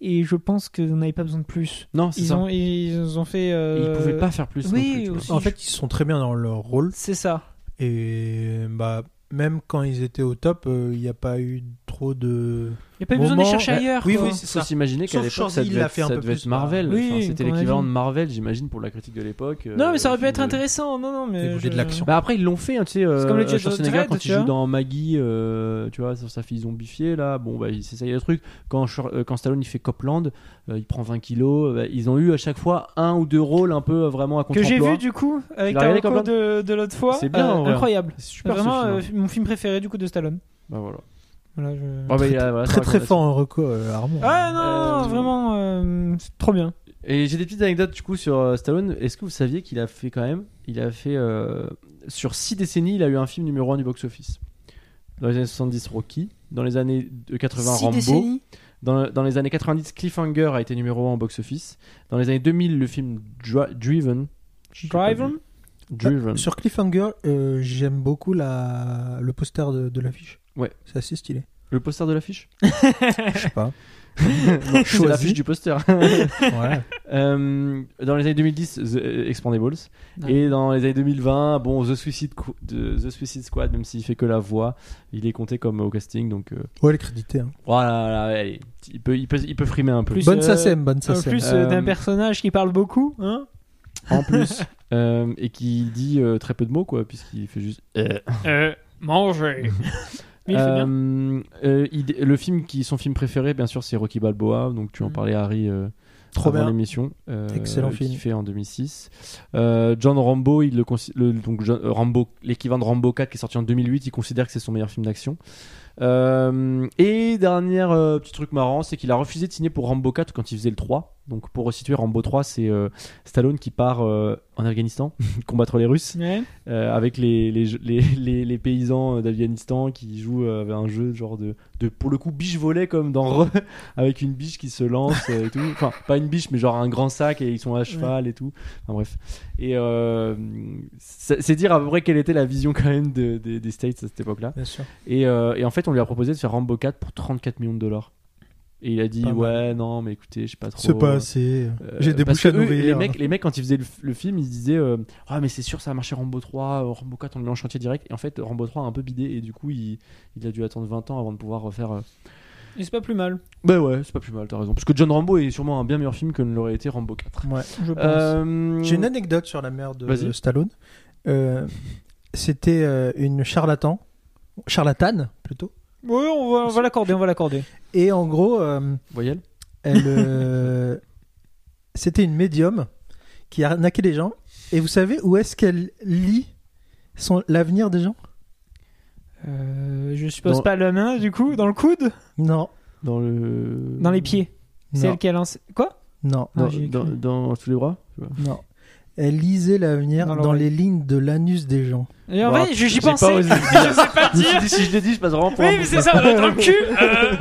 Et je pense qu'on n'avait pas besoin de plus. Non, c'est Ils ça. ont, ils ont fait. Et euh, Ils pouvaient pas faire plus. non oui, plus, tu vois. aussi. En fait, ils sont très bien dans leur rôle. C'est ça. Et bah, même quand ils étaient au top, euh, il n'y a pas eu trop de. Il n'y a pas eu besoin de les chercher ailleurs. Oui, quoi. oui, c'est Faut ça. s'imaginer qu'à l'époque, ça devait, fait un ça peu devait plus, être Marvel. Oui, Enfin, C'était l'équivalent de Marvel, j'imagine, pour la critique de l'époque. Non, mais ça aurait pu euh, être de- intéressant. Non, non, mais. Je- de l'action. Bah après ils l'ont fait, hein, tu sais. Euh, comme le Judge Schwarzenegger Dredd, quand tu il joue dans Maggie, euh, tu vois, sur sa fille zombifiée là, bon bah il s'essaye le truc. Quand euh, quand Stallone il fait Copland, euh, il prend 20 kilos. euh, bah, ils ont eu à chaque fois un ou deux rôles un peu euh, vraiment à Que j'ai vu du coup avec ta de, l'autre fois. C'est bien, Euh, incroyable. C'est Vraiment hein. euh, mon film préféré du coup de Stallone. Bah voilà. Voilà, je... Bah, il a- voilà, Très très fort en reco, euh, Armand. Ah non, Euh, vraiment, euh, c'est trop bien. Et j'ai des petites anecdotes du coup sur euh, Stallone. Est-ce que vous saviez qu'il a fait quand même, il a fait euh, sur 6 décennies, il a eu un film numéro 1 du box-office? Dans les années 70, Rocky. Dans les années de 80, Six Rambo. Dans, dans les années 90, Cliffhanger a été numéro 1 en box-office. Dans les années 2000, le film Dri- Driven. Driven. Driven. Sur Cliffhanger, euh, j'aime beaucoup la... le poster de, de l'affiche. Ouais. C'est assez stylé. Le poster de l'affiche? Je sais pas. C'est l'affiche du poster. ouais. Euh, dans les années 2010, The Expandables. Ouais. Et dans les années 2020, bon, The Suicide, The Suicide Squad, même s'il fait que la voix, il est compté comme au casting. Donc euh, Ouais, les crédités. hein. voilà, là, allez, il, peut, il, peut, il peut frimer un peu. Plus, Bonne euh, SACEM, bonne En SACEM. plus euh, Euh, d'un personnage qui parle beaucoup, hein En plus. Euh, et qui dit euh, très peu de mots, quoi, puisqu'il fait juste. euh. euh, Manger. Mais il fait bien. Euh, euh, il- le film qui son film préféré bien sûr c'est Rocky Balboa donc tu en Mhm. parlais Harry euh, Trop bien. l'émission euh, Excellent film. fait en 2006 Euh, John Rambo il le, donc John- Rambo l'équivalent de Rambo 4 qui est sorti en 2008 il considère que c'est son meilleur film d'action Euh, et dernier petit truc marrant c'est qu'il a refusé de signer pour Rambo 4 quand il faisait le 3 Donc pour resituer, Rambo 3, c'est Stallone qui part en Afghanistan combattre les Russes Ouais. euh, avec les, les, les, les, les paysans d'Afghanistan qui jouent euh, avec un jeu genre de, de pour le coup biche volée comme dans Re avec une biche qui se lance euh, et tout. Enfin, pas une biche mais genre un grand sac et ils sont à cheval et tout. Enfin bref. Et euh, c'est c'est dire à peu près quelle était la vision quand même de- de- des States à cette époque-là. Bien sûr. Et, euh, et en fait, on lui a proposé de faire Rambo 4 pour 34 millions de dollars. Et il a dit Pas mal. ouais non mais écoutez je sais pas trop. C'est pas assez. Euh, J'ai des bouches à nourrir. Les mecs, les mecs, quand ils faisaient le, le film, ils se disaient euh, Ah, mais c'est sûr, ça va marcher Rambo 3, euh, Rambo 4, on le met en chantier direct. Et en fait, Rambo 3 a un peu bidé, et du coup, il, il a dû attendre 20 ans avant de pouvoir refaire. euh, Et c'est pas plus mal, Bah ouais, c'est pas plus mal, t'as raison. Parce que John Rambo est sûrement un bien meilleur film que ne l'aurait été Rambo 4. Ouais. je pense. Euh, J'ai une anecdote sur la mère de. Stallone. Euh, C'était euh, une charlatan, charlatane plutôt. Oui, on va, on va l'accorder, on va l'accorder. Et en gros, euh, Voyelle elle, euh, c'était une médium qui arnaquait les gens. Et vous savez où est-ce qu'elle lit son l'avenir des gens? Euh, je suppose Dans- pas la main, du coup, dans le coude? Non, Dans le. Dans les pieds. C'est non, elle qui a lancé. Quoi? Non, Ah, Dans, j'ai dans, cru. dans tous les bras? Non. Elle lisait l'avenir Dans dans, les lignes de l'anus des gens. Et en Bah, vrai, je- j'y pensais. je sais pas dire. dit, si je le dis, je passe vraiment pour Oui, un mais c'est ça, dans le cul. Euh,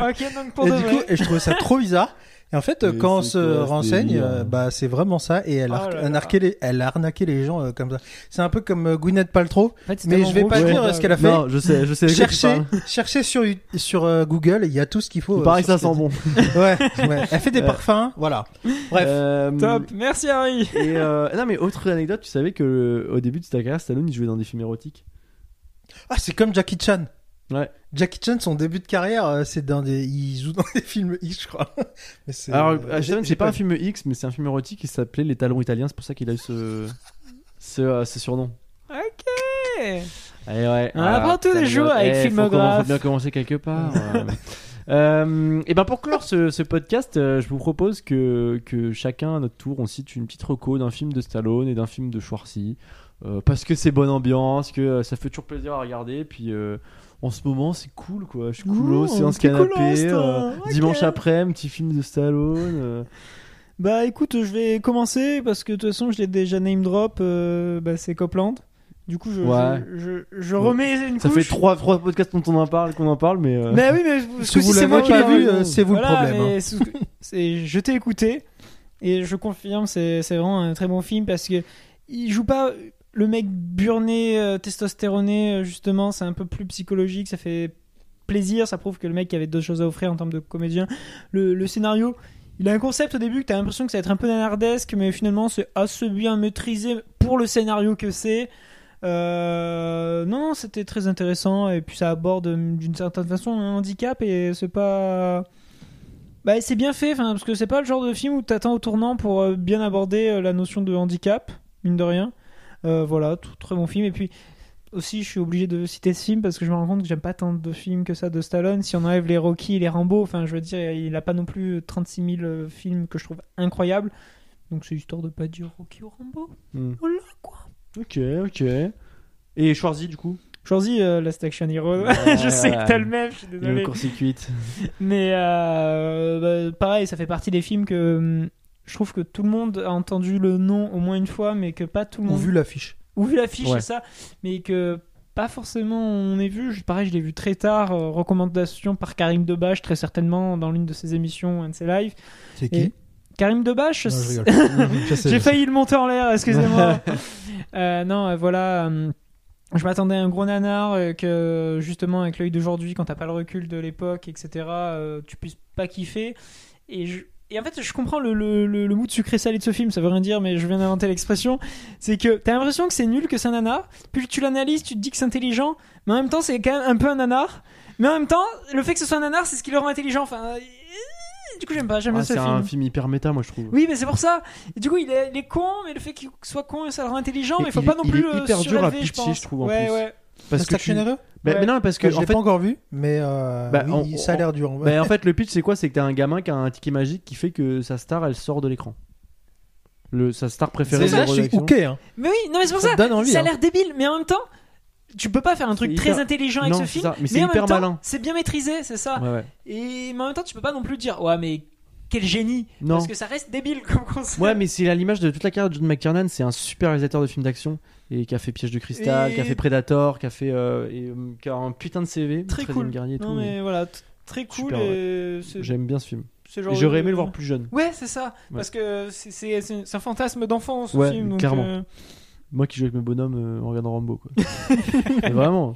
Ok, donc pour et de du vrai. coup, et je trouvais ça trop bizarre. Et en fait, Mais quand on se quoi renseigne, euh, bah c'est vraiment ça. Et elle, a, Oh là là. les, elle a arnaqué les gens euh, comme ça. C'est un peu comme euh, Gwyneth Paltrow. En fait, c'est Mais je vais pas dire Ouais. ce qu'elle a fait. Non, je sais, je sais. Cherchez, cherchez sur, sur euh, Google, il y a tout ce qu'il faut. Il paraît que ça sent bon. Ouais, ouais. Elle fait des Euh, parfums, voilà. Bref. Euh, Top, merci Harry. Et euh, non mais autre anecdote, tu savais que euh, au début de sa carrière, Stallone il jouait dans des films érotiques? Ah, c'est comme Jackie Chan. Ouais. Jackie Chan, son début de carrière, euh, c'est dans des, il joue dans des films X, je crois. Mais c'est- Alors euh, c'est pas un film X, mais c'est un film érotique qui s'appelait Les Talons Italiens. C'est pour ça qu'il a eu ce ce, euh, ce surnom. Ok. Eh ouais. On apprend tous les jours avec Eh, faut Filmographe. commen- Faut bien commencer quelque part. ouais. Euh, et ben pour clore ce, ce podcast, euh, je vous propose que, que chacun à notre tour on cite une petite reco d'un film de Stallone et d'un film de Schwarzy euh, parce que c'est bonne ambiance, que ça fait toujours plaisir à regarder. Puis euh, en ce moment c'est cool quoi, je suis cool, Ouh, séance t'es canapé, euh, dimanche après, un petit film de Stallone. euh. Bah écoute, je vais commencer parce que de toute façon, je l'ai déjà name drop. euh, bah, c'est Copland. Du coup, je, Ouais. je, je, je remets une Ça couche. fait trois, trois podcasts dont on en parle, qu'on en parle, mais. euh, Mais oui, mais ce Si vous coup-ci, c'est moi qui l'ai vu, c'est vous le Voilà, problème. hein. c'est- je t'ai écouté et je confirme, c'est c'est vraiment un très bon film parce que il joue pas le mec burné, euh, testostéroné, euh, justement, c'est un peu plus psychologique, ça fait plaisir, ça prouve que le mec avait d'autres choses à offrir en termes de comédien. Le, scénario, il a un concept au début que t'as l'impression que ça va être un peu nanardesque, mais finalement c'est assez bien maîtrisé pour le scénario que c'est. Euh, non, c'était très intéressant et puis ça aborde d'une certaine façon un handicap et c'est pas. Bah, c'est bien fait, parce que c'est pas le genre de film où t'attends au tournant pour bien aborder la notion de handicap, mine de rien. Euh, voilà, tout très bon film. Et puis aussi, je suis obligé de citer ce film parce que je me rends compte que j'aime pas tant de films que ça de Stallone. Si on enlève les Rocky et les Rambo, enfin, je veux dire, il a pas non plus 36 000 euh, films que je trouve incroyables. Donc c'est histoire de pas dire Rocky ou Rambo. hmm. Voilà quoi. Ok, ok. Et Schwarzy, du coup? Choisis euh, Last Action Hero. Je sais que t'as le même, je suis Le désolé. court-circuit. Mais euh, bah, pareil, ça fait partie des films que hum, je trouve que tout le monde a entendu le nom au moins une fois, mais que pas tout le Ou monde. vu l'affiche. Ou vu l'affiche, Ouais. c'est ça. Mais que pas forcément on est vu. Je- Pareil, je l'ai vu très tard. euh, recommandation par Karim Debache, très certainement, dans l'une de ses émissions, un de ses lives. C'est Et- qui? Karim Debache, j'ai failli le monter en l'air, excusez-moi. Euh, non, euh, voilà. je m'attendais à un gros nanar que justement avec l'œil d'aujourd'hui, quand t'as pas le recul de l'époque, etc., tu puisses pas kiffer. Et, je- et en fait, je comprends le, le, le, le mood sucré salé de ce film. Ça veut rien dire, mais je viens d'inventer l'expression. C'est que t'as l'impression que c'est nul, que c'est un nanar. Puis tu l'analyses, tu te dis que c'est intelligent, mais en même temps, c'est quand même un peu un nanar. Mais en même temps, le fait que ce soit un nanar, c'est ce qui le rend intelligent. Enfin, euh, du coup, j'aime pas, j'aime Ah, ce c'est film. un film hyper méta, moi je trouve. Oui, mais c'est pour ça. Et du coup, il est, il est con, mais le fait qu'il soit con, ça le rend intelligent. Mais il faut il pas non il plus le hyper dur à je pitcher, pense. je trouve, en ouais, plus. ouais. Parce que tu- Hero Bah, Ouais. mais non, parce que je en l'ai fait, pas encore vu, mais euh, Bah, oui, on- ça a l'air dur. bah, en fait, le pitch c'est quoi? C'est que t'as un gamin qui a un ticket magique qui fait que sa star elle sort de l'écran. Le sa star préférée C'est de la je suis rédaction. ok. Hein. Mais oui, non, mais c'est pour Ça ça. envie, ça a hein. l'air débile, mais en même temps, tu peux pas faire un truc C'est très intelligent avec Non, ce c'est film. ça, mais en hyper même temps, malin. c'est bien maîtrisé, c'est ça. Ouais, ouais. Et mais en même temps, tu peux pas non plus dire, ouais, mais quel génie Non. Parce que ça reste débile comme concept. Ouais, mais c'est à l'image de toute la carrière de John McTiernan. C'est un super réalisateur de films d'action et qui a fait Piège de cristal, Et- qui a fait Predator, qui a fait euh, et, euh, qui a un putain de CV. Très 13e cool. guerrier et non tout. mais voilà, très cool. Super, et c'est- J'aime bien ce film. j'aurais aimé le voir plus jeune. Ouais, c'est ça. Ouais. Parce que c'est- un fantasme d'enfance ce Ouais, film. Donc, clairement. euh, Moi qui joue avec mes bonhommes euh, en regardant Rambo, quoi. Mais vraiment.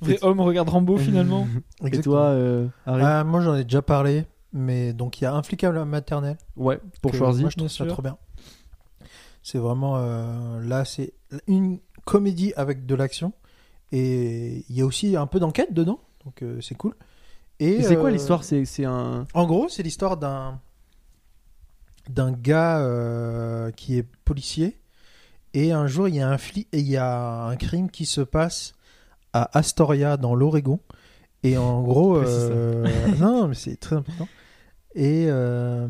vrai homme regarde Rambo finalement. Et toi, Harry moi j'en ai déjà parlé, mais donc il y a un flic à la maternelle. Ouais, pour Schwarzy. Moi je trouve ça trop bien. C'est vraiment euh, là, c'est une comédie avec de l'action. Et il y a aussi un peu d'enquête dedans, donc euh, c'est cool. Et, Et c'est quoi euh, l'histoire? C'est un. En gros, c'est l'histoire d'un d'un gars qui est policier. Et un jour il y a un flic et il y a un crime qui se passe à Astoria dans l'Oregon. Et en gros euh, non mais c'est très important. Et euh,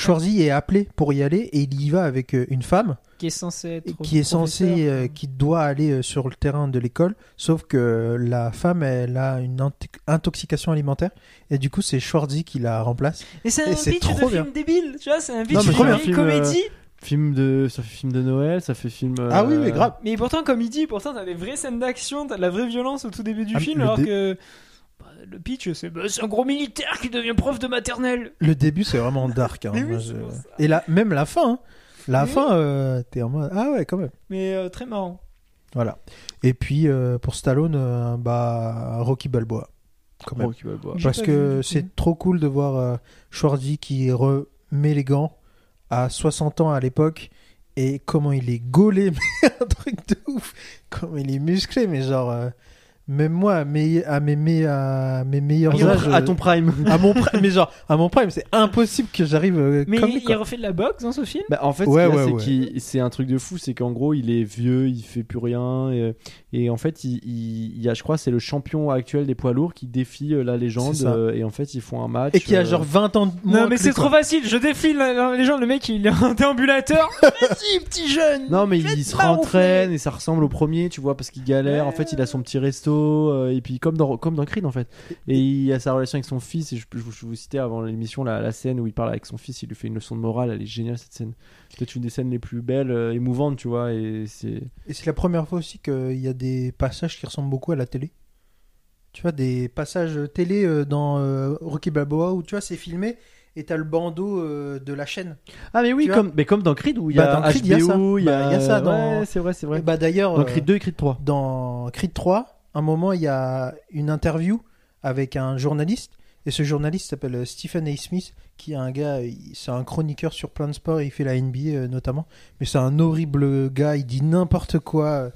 Schwarzy est appelé pour y aller et il y va avec euh, une femme Qui est censé être. qui est censée professeur. euh, qui doit aller euh, sur le terrain de l'école sauf que la femme elle a une int- intoxication alimentaire et du coup c'est Schwarzy qui la remplace Et c'est un pitch de film débile, tu vois, c'est un pitch Non, mais de film comédie. Film de, ça fait film de Noël, ça fait film. euh, ah oui oui grave Mais pourtant, comme il dit, pourtant, t'as des vraies scènes d'action, t'as de la vraie violence au tout début du Ah, film, alors dé- que bah, le pitch, c'est bah, c'est un gros militaire qui devient prof de maternelle. le début c'est vraiment dark hein, Mais oui, moi, c'est je- pour ça. et là même la fin hein. la Mais fin euh, t'es en mode ah ouais quand même Mais euh, très marrant. voilà et puis euh, pour Stallone euh, bah Rocky Balboa quand même Rocky Balboa. J'ai parce pas que du c'est trop cool de voir euh, Schwarzy qui remet les gants à 60 ans à l'époque et comment il est gaulé mais un truc de ouf comment il est musclé mais genre euh, même moi à mes, à mes, me- à mes meilleurs À ton- âges à ton prime. à mon prime mais genre à mon prime c'est impossible que j'arrive euh, Mais comme lui, il quoi. refait de la boxe dans ce film? Bah, en fait, Ouais, ce qu'il y a, ouais, c'est ouais. qu'il- c'est un truc de fou, c'est qu'en gros, il est vieux, il fait plus rien, et, et en fait, il, il- il y a, je crois, c'est le champion actuel des poids lourds qui défie euh, la légende, C'est ça. euh, et en fait, ils font un match. et qui a euh, genre 20 ans de moins Non, mais que c'est lui, trop quoi. facile, je défile là, les gens, le mec il est un déambulateur. Vas-y, petit jeune Non, mais il se rentraîne et ça ressemble au premier, tu vois, parce qu'il galère. En fait, il a son petit resto, euh, et puis comme dans, comme dans Creed, en fait. Et il a sa relation avec son fils, et je, je vous- je vous citais avant l'émission la, la scène où il parle avec son fils, il lui fait une leçon de morale, elle est géniale cette scène. C'est peut-être une des scènes les plus belles, euh, émouvantes, tu vois, et c'est. Et c'est la première fois aussi qu'il y a des passages qui ressemblent beaucoup à la télé. Tu vois, des passages télé euh, dans euh, Rocky Balboa où tu vois, c'est filmé et t'as le bandeau euh, de la chaîne. Ah, mais oui, Tu vois comme, mais comme dans Creed où il y Bah, a dans Creed, il y a ça. HBO, il y a, Bah, il y a ça dans- Ouais, c'est vrai, c'est vrai. Et bah d'ailleurs, Dans euh, Creed 2 et Creed 3. dans Creed 3, un moment, il y a une interview avec un journaliste. Et ce journaliste s'appelle euh, Stephen A. Smith, qui est un gars, c'est un chroniqueur sur plein de sports, il fait la NBA euh, notamment. Mais c'est un horrible gars, il dit n'importe quoi.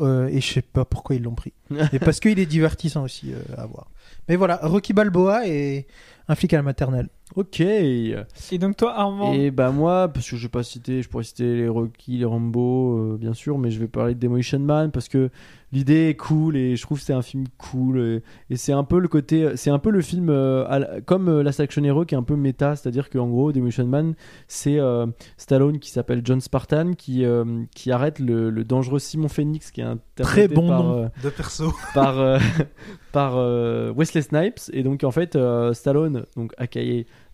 euh, et je sais pas pourquoi ils l'ont pris. et parce qu'il est divertissant aussi euh, à voir. Mais voilà, Rocky Balboa et un flic à la maternelle. Ok. Et Et donc toi, Armand, bah moi, parce que je vais pas citer, je pourrais citer les Rocky, les Rambo, euh, bien sûr, mais je vais parler de Demolition Man parce que l'idée est cool et je trouve que c'est un film cool et, et c'est un peu le côté, c'est un peu le film euh, la- comme euh, Last Action Hero qui est un peu méta, c'est-à-dire qu'en gros Demolition Man, c'est euh, Stallone qui s'appelle John Spartan qui euh, qui arrête le, le dangereux Simon Phoenix qui est interprété Très bon par, nom euh, de perso. par euh, par euh, Wesley Snipes et donc en fait euh, Stallone donc aka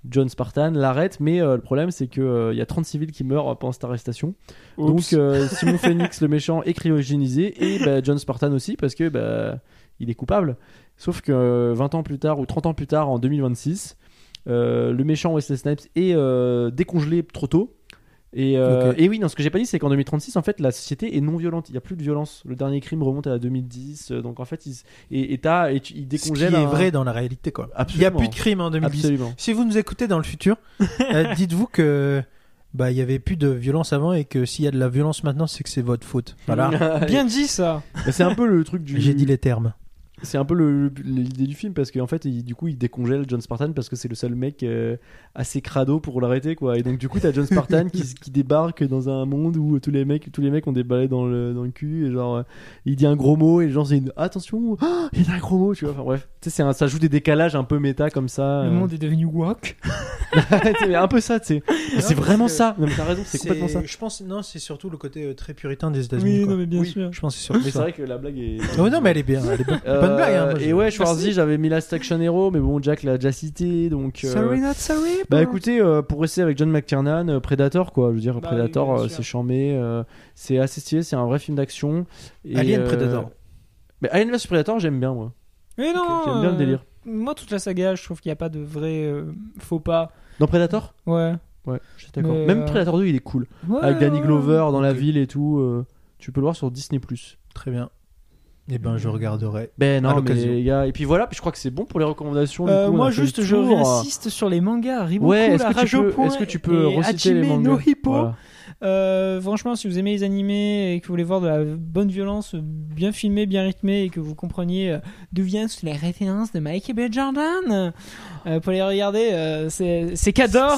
John Spartan l'arrête mais le problème c'est que euh, il y a 30 civils qui meurent pendant cette arrestation donc Oups. Simon Phoenix le méchant est cryogénisé et bah, John Spartan aussi parce que bah, il est coupable sauf que euh, 20 ans plus tard ou 30 ans plus tard en 2026 euh, le méchant Wesley Snipes est décongelé trop tôt et, euh, et oui, non, ce que j'ai pas dit, c'est qu'en 2036, en fait, la société est non violente. Il y a plus de violence. Le dernier crime remonte à 2010. euh, Donc, en fait, il, et, et t'as- et tu- il Ce qui est vrai dans la réalité, quoi. Il n'y a Absolument. plus de crime en 2010. Absolument. Si vous nous écoutez dans le futur, euh, dites-vous que bah il y avait plus de violence avant et que s'il y a de la violence maintenant, c'est que c'est votre faute. Voilà. bien dit ça. Mais c'est un peu le truc du. J'ai dit les termes. C'est un peu l'idée du film parce qu'en fait, il- du coup, il décongèle John Spartan parce que c'est le seul mec euh, assez crado pour l'arrêter, quoi. Et donc, du coup, t'as John Spartan qui, qui débarque dans un monde où tous les mecs, tous les mecs ont des balais dans le, dans le cul et genre, euh, il dit un gros mot et les gens c'est une attention, ah, il a un gros mot, tu vois. Enfin bref, tu sais, ça joue des décalages un peu méta comme ça. Le euh. monde est devenu woke. un peu ça, tu sais. C'est vraiment ça. Non, mais t'as raison, c'est complètement ça. Je pense, non, c'est surtout le côté très puritain des États-Unis. Oui, quoi. non, mais bien Oui. sûr. Je pense que c'est surtout Mais c'est vrai que la blague est. Oh, non, mais elle est bien. Elle est bonne, Euh, bonne blague. Hein, moi, et je- ouais, Merci. Schwarzy, j'avais mis Last Action Hero, mais bon, Jack l'a déjà cité, donc. euh, Sorry, not sorry. Bah écoutez, euh, pour rester avec John McTiernan, euh, Predator quoi, je veux dire Bah Predator, oui, euh, c'est chambé, euh, c'est assez stylé, c'est un vrai film d'action. Et, Alien euh, Predator. Mais Alien vs Predator, j'aime bien moi. Mais non, J'aime bien le euh, délire. Moi, toute la saga, je trouve qu'il n'y a pas de vrai euh, faux pas. Dans Predator? Ouais. Ouais, je suis d'accord. Même euh, Predator 2, il est cool. Ouais, avec Danny ouais. Glover dans la ville et tout, euh, tu peux le voir sur Disney+. Très bien. Eh ben, je regarderai. Ben non, mais les gars, et puis voilà, puis je crois que c'est bon pour les recommandations. du Euh, coup, moi, juste, je tour. réinsiste sur les mangas. Riboku, Ouais, est-ce que, tu peux, est-ce que tu peux reciter les mangas no Hippo. Voilà. Euh, franchement, si vous aimez les animés et que vous voulez voir de la bonne violence, bien filmée, bien rythmée, et que vous compreniez euh, d'où viennent les références de Michael B. Jordan, euh, pour les regarder, euh, c'est.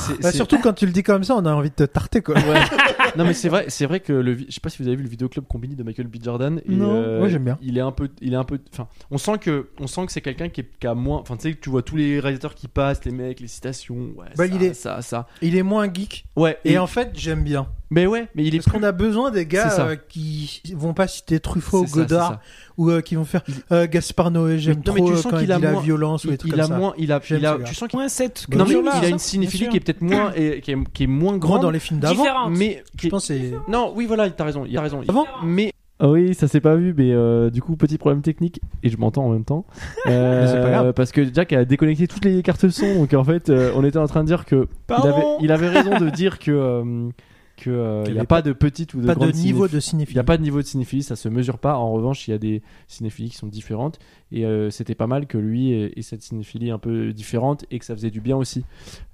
C'est- Bah, surtout quand tu le dis comme ça, on a envie de te tarter quoi. Ouais. non mais c'est vrai, c'est vrai que le, je sais pas si vous avez vu le vidéoclub Combini de Michael B Jordan. Et, Non. euh, j'aime bien. Il est un peu, il est un peu, enfin, on sent que, on sent que c'est quelqu'un qui, est- qui a moins, enfin, tu sais, que tu vois tous les réalisateurs qui passent, les mecs, les citations, ouais, Bah, ça, il est- ça, ça. Il est moins geek. Ouais. Et Et, en fait, j'aime bien. Mais ouais, mais il est Parce qu'on a besoin des gars euh, qui vont pas citer Truffaut ou Godard ça. ou euh, qui vont faire euh, Gaspard Noé, j'aime non, mais trop tu sens quand il a la moins- violence ou Il, des trucs il a ça. moins, il a, il a, tu sens qu'il Point 7 non mais il a une cinéphilie qui est peut-être moins et qui est, qui est moins Grand grande, dans les films d'avant. Mais Je pense Non, oui, voilà, t'as raison, il a raison. Avant mais. Ah oui, ça s'est pas vu, mais euh, du coup, petit problème technique, et je m'entends en même temps. Euh, Mais c'est pas grave. Parce que Jack a déconnecté toutes les cartes son, donc en fait, euh, on était en train de dire que. Il Pardon avait, il avait raison de dire que. Euh, que euh, Qu'il il n'y a pas de petite ou de pas de grande niveau cinéphilie. de Il cinéphilie. n'y a pas de niveau de cinéphilie, ça se mesure pas. En revanche, il y a des cinéphilies qui sont différentes. Et euh, c'était pas mal que lui ait, ait cette cinéphilie un peu différente et que ça faisait du bien aussi.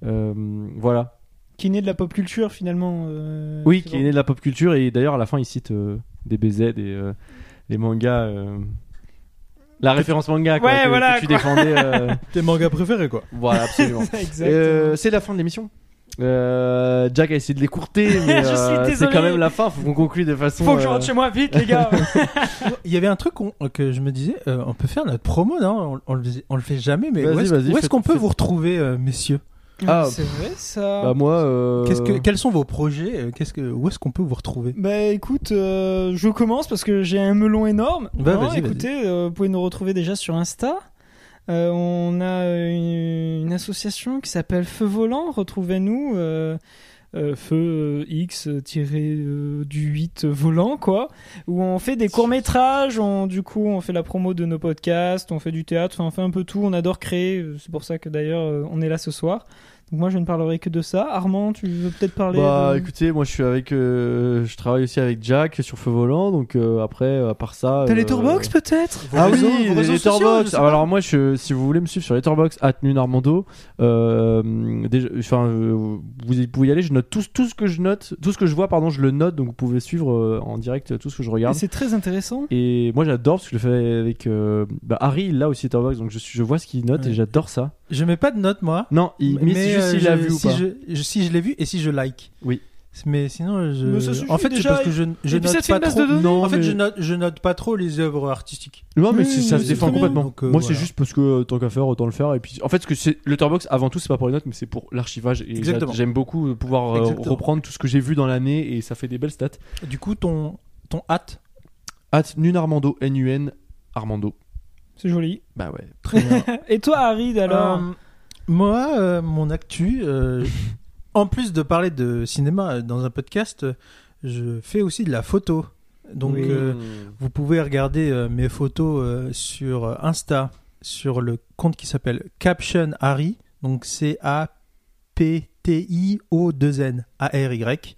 Euh, voilà. Qui naît de la pop culture finalement. euh, Oui, qui est né de la pop culture. Et d'ailleurs, à la fin, il cite euh, des BZ et euh, les mangas. euh, La référence manga quoi, Ouais, que, voilà, que tu quoi. défendais. euh, Tes mangas préférés quoi. Voilà, absolument. Euh, c'est la fin de l'émission. Euh, Jack a essayé de l'écourter, mais euh, c'est quand même la fin. Faut qu'on conclue de façon. Faut que je euh, rentre chez moi vite, les gars. Il y avait un truc qu'on- que je me disais, euh, on peut faire notre promo, non? On, on le, faisait- on le fait jamais, mais où est-ce qu'on peut vous retrouver, euh, messieurs? Ah. c'est vrai ça. Bah moi. euh, que, Quels sont vos projets? Euh, Qu'est-ce que, Où est-ce qu'on peut vous retrouver? Bah écoute, euh, je commence parce que j'ai un melon énorme. Bah, Non, vas-y, écoutez, euh, vous pouvez nous retrouver déjà sur Insta. Euh, on a une, une association qui s'appelle Feu Volant. Retrouvez-nous. euh, euh, feu euh, X euh, tiré euh, du 8 volant quoi où on fait des courts métrages on du coup on fait la promo de nos podcasts on fait du théâtre on fait un peu tout on adore créer euh, c'est pour ça que d'ailleurs euh, on est là ce soir moi je ne parlerai que de ça Armand tu veux peut-être parler Bah de- écoutez, moi je suis avec, euh, je travaille aussi avec Jack sur Feu Volant, donc euh, après à part ça. T'as euh, les Tourbox peut-être Vos Ah oui, les Ah, pas. Alors moi, je, si vous voulez me suivre sur Letterboxd, at Nunarmando, euh, enfin, euh, vous pouvez y aller. Je note tout, tout ce que je note, tout ce que je vois, pardon, je le note, donc vous pouvez suivre euh, en direct tout ce que je regarde. c'est très intéressant Et moi j'adore parce que je le fais avec euh, bah, Harry, il l'a aussi Letterboxd, donc je, suis- je vois ce qu'il note Ouais. et j'adore ça. Je mets pas de notes moi. Non, il, mais, c'est juste euh, s'il l'a vu ou si pas. Je, je- si je l'ai vu et si je like. Oui. Mais sinon, je. Mais ça suffit en fait, c'est déjà. parce que je, je Et puis ça note fait pas une base trop. de données. Non, en fait, mais- je note, je note pas trop les œuvres artistiques. Non, mais Oui, c'est- ça oui, se c'est défend très bien. complètement. Donc, euh, Moi, c'est voilà. juste parce que euh, tant qu'à faire, autant le faire. Et puis, en fait, ce que c'est Letterboxd, avant tout, c'est pas pour les notes, mais c'est pour l'archivage. Et Exactement. j'a- j'aime beaucoup euh, pouvoir euh, Exactement. reprendre tout ce que j'ai vu dans l'année et ça fait des belles stats. Du coup, ton, ton hâte. At Nunarmando, N-U-N, Armando. C'est joli Bah ouais. Très bien. et toi Harry alors Euh, moi, euh, mon actu, euh, en plus de parler de cinéma dans un podcast, je fais aussi de la photo. Donc, Oui. euh, vous pouvez regarder euh, mes photos euh, sur Insta, sur le compte qui s'appelle Caption Harry. Donc, c'est A-P-T-I-O-2-N-A-R-Y.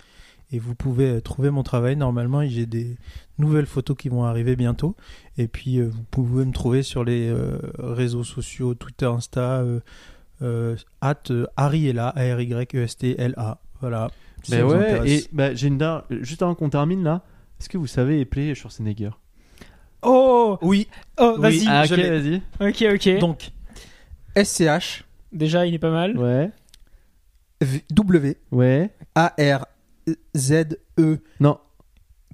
Et vous pouvez euh, trouver mon travail. Normalement, j'ai des nouvelles photos qui vont arriver bientôt. Et puis, euh, vous pouvez me trouver sur les euh, réseaux sociaux, Twitter, Insta, euh, euh, at Harry est là, A-R-Y-E-S-T-L-A. Voilà. Si Bah vous ouais, et bah, j'ai une dar- juste avant qu'on termine là, est-ce que vous savez épeler Schwarzenegger? Oh Oui, oh Oui. vas-y Ah, je ok, l'ai. vas-y. ok ok donc SCH déjà il est pas mal Ouais, V- W ouais. A R Z E Non.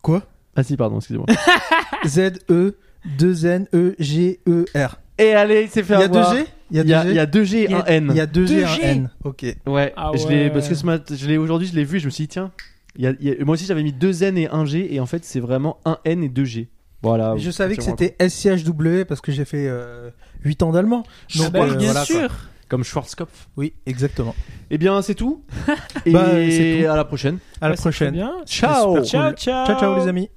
quoi? Ah si, pardon, excusez-moi. Z E 2 N E G E R. et allez, il s'est fait Il y a avoir. deux G? Il y a Il y a, deux il y a 2G et Il y a- un N. Il y a deux G et un 2G. N. Ok. Ouais, Ah je l'ai ouais. parce que ce matin, je l'ai aujourd'hui, je l'ai vu et je me suis dit tiens, il y a- il y a- moi aussi j'avais mis 2 N et 1 G et en fait c'est vraiment 1 N et 2 G. Voilà. Je savais que Sûrement c'était SCHW parce que j'ai fait euh, 8 ans d'allemand. Ah Donc, bah oui, euh, bien voilà, quoi. sûr. Comme Schwarzkopf. Oui, exactement. Eh bien, c'est tout. et Bah, c'est tout. à la prochaine. À la Ouais, très prochaine. bien. Ciao. Ciao, cool. ciao. Ciao, ciao les amis.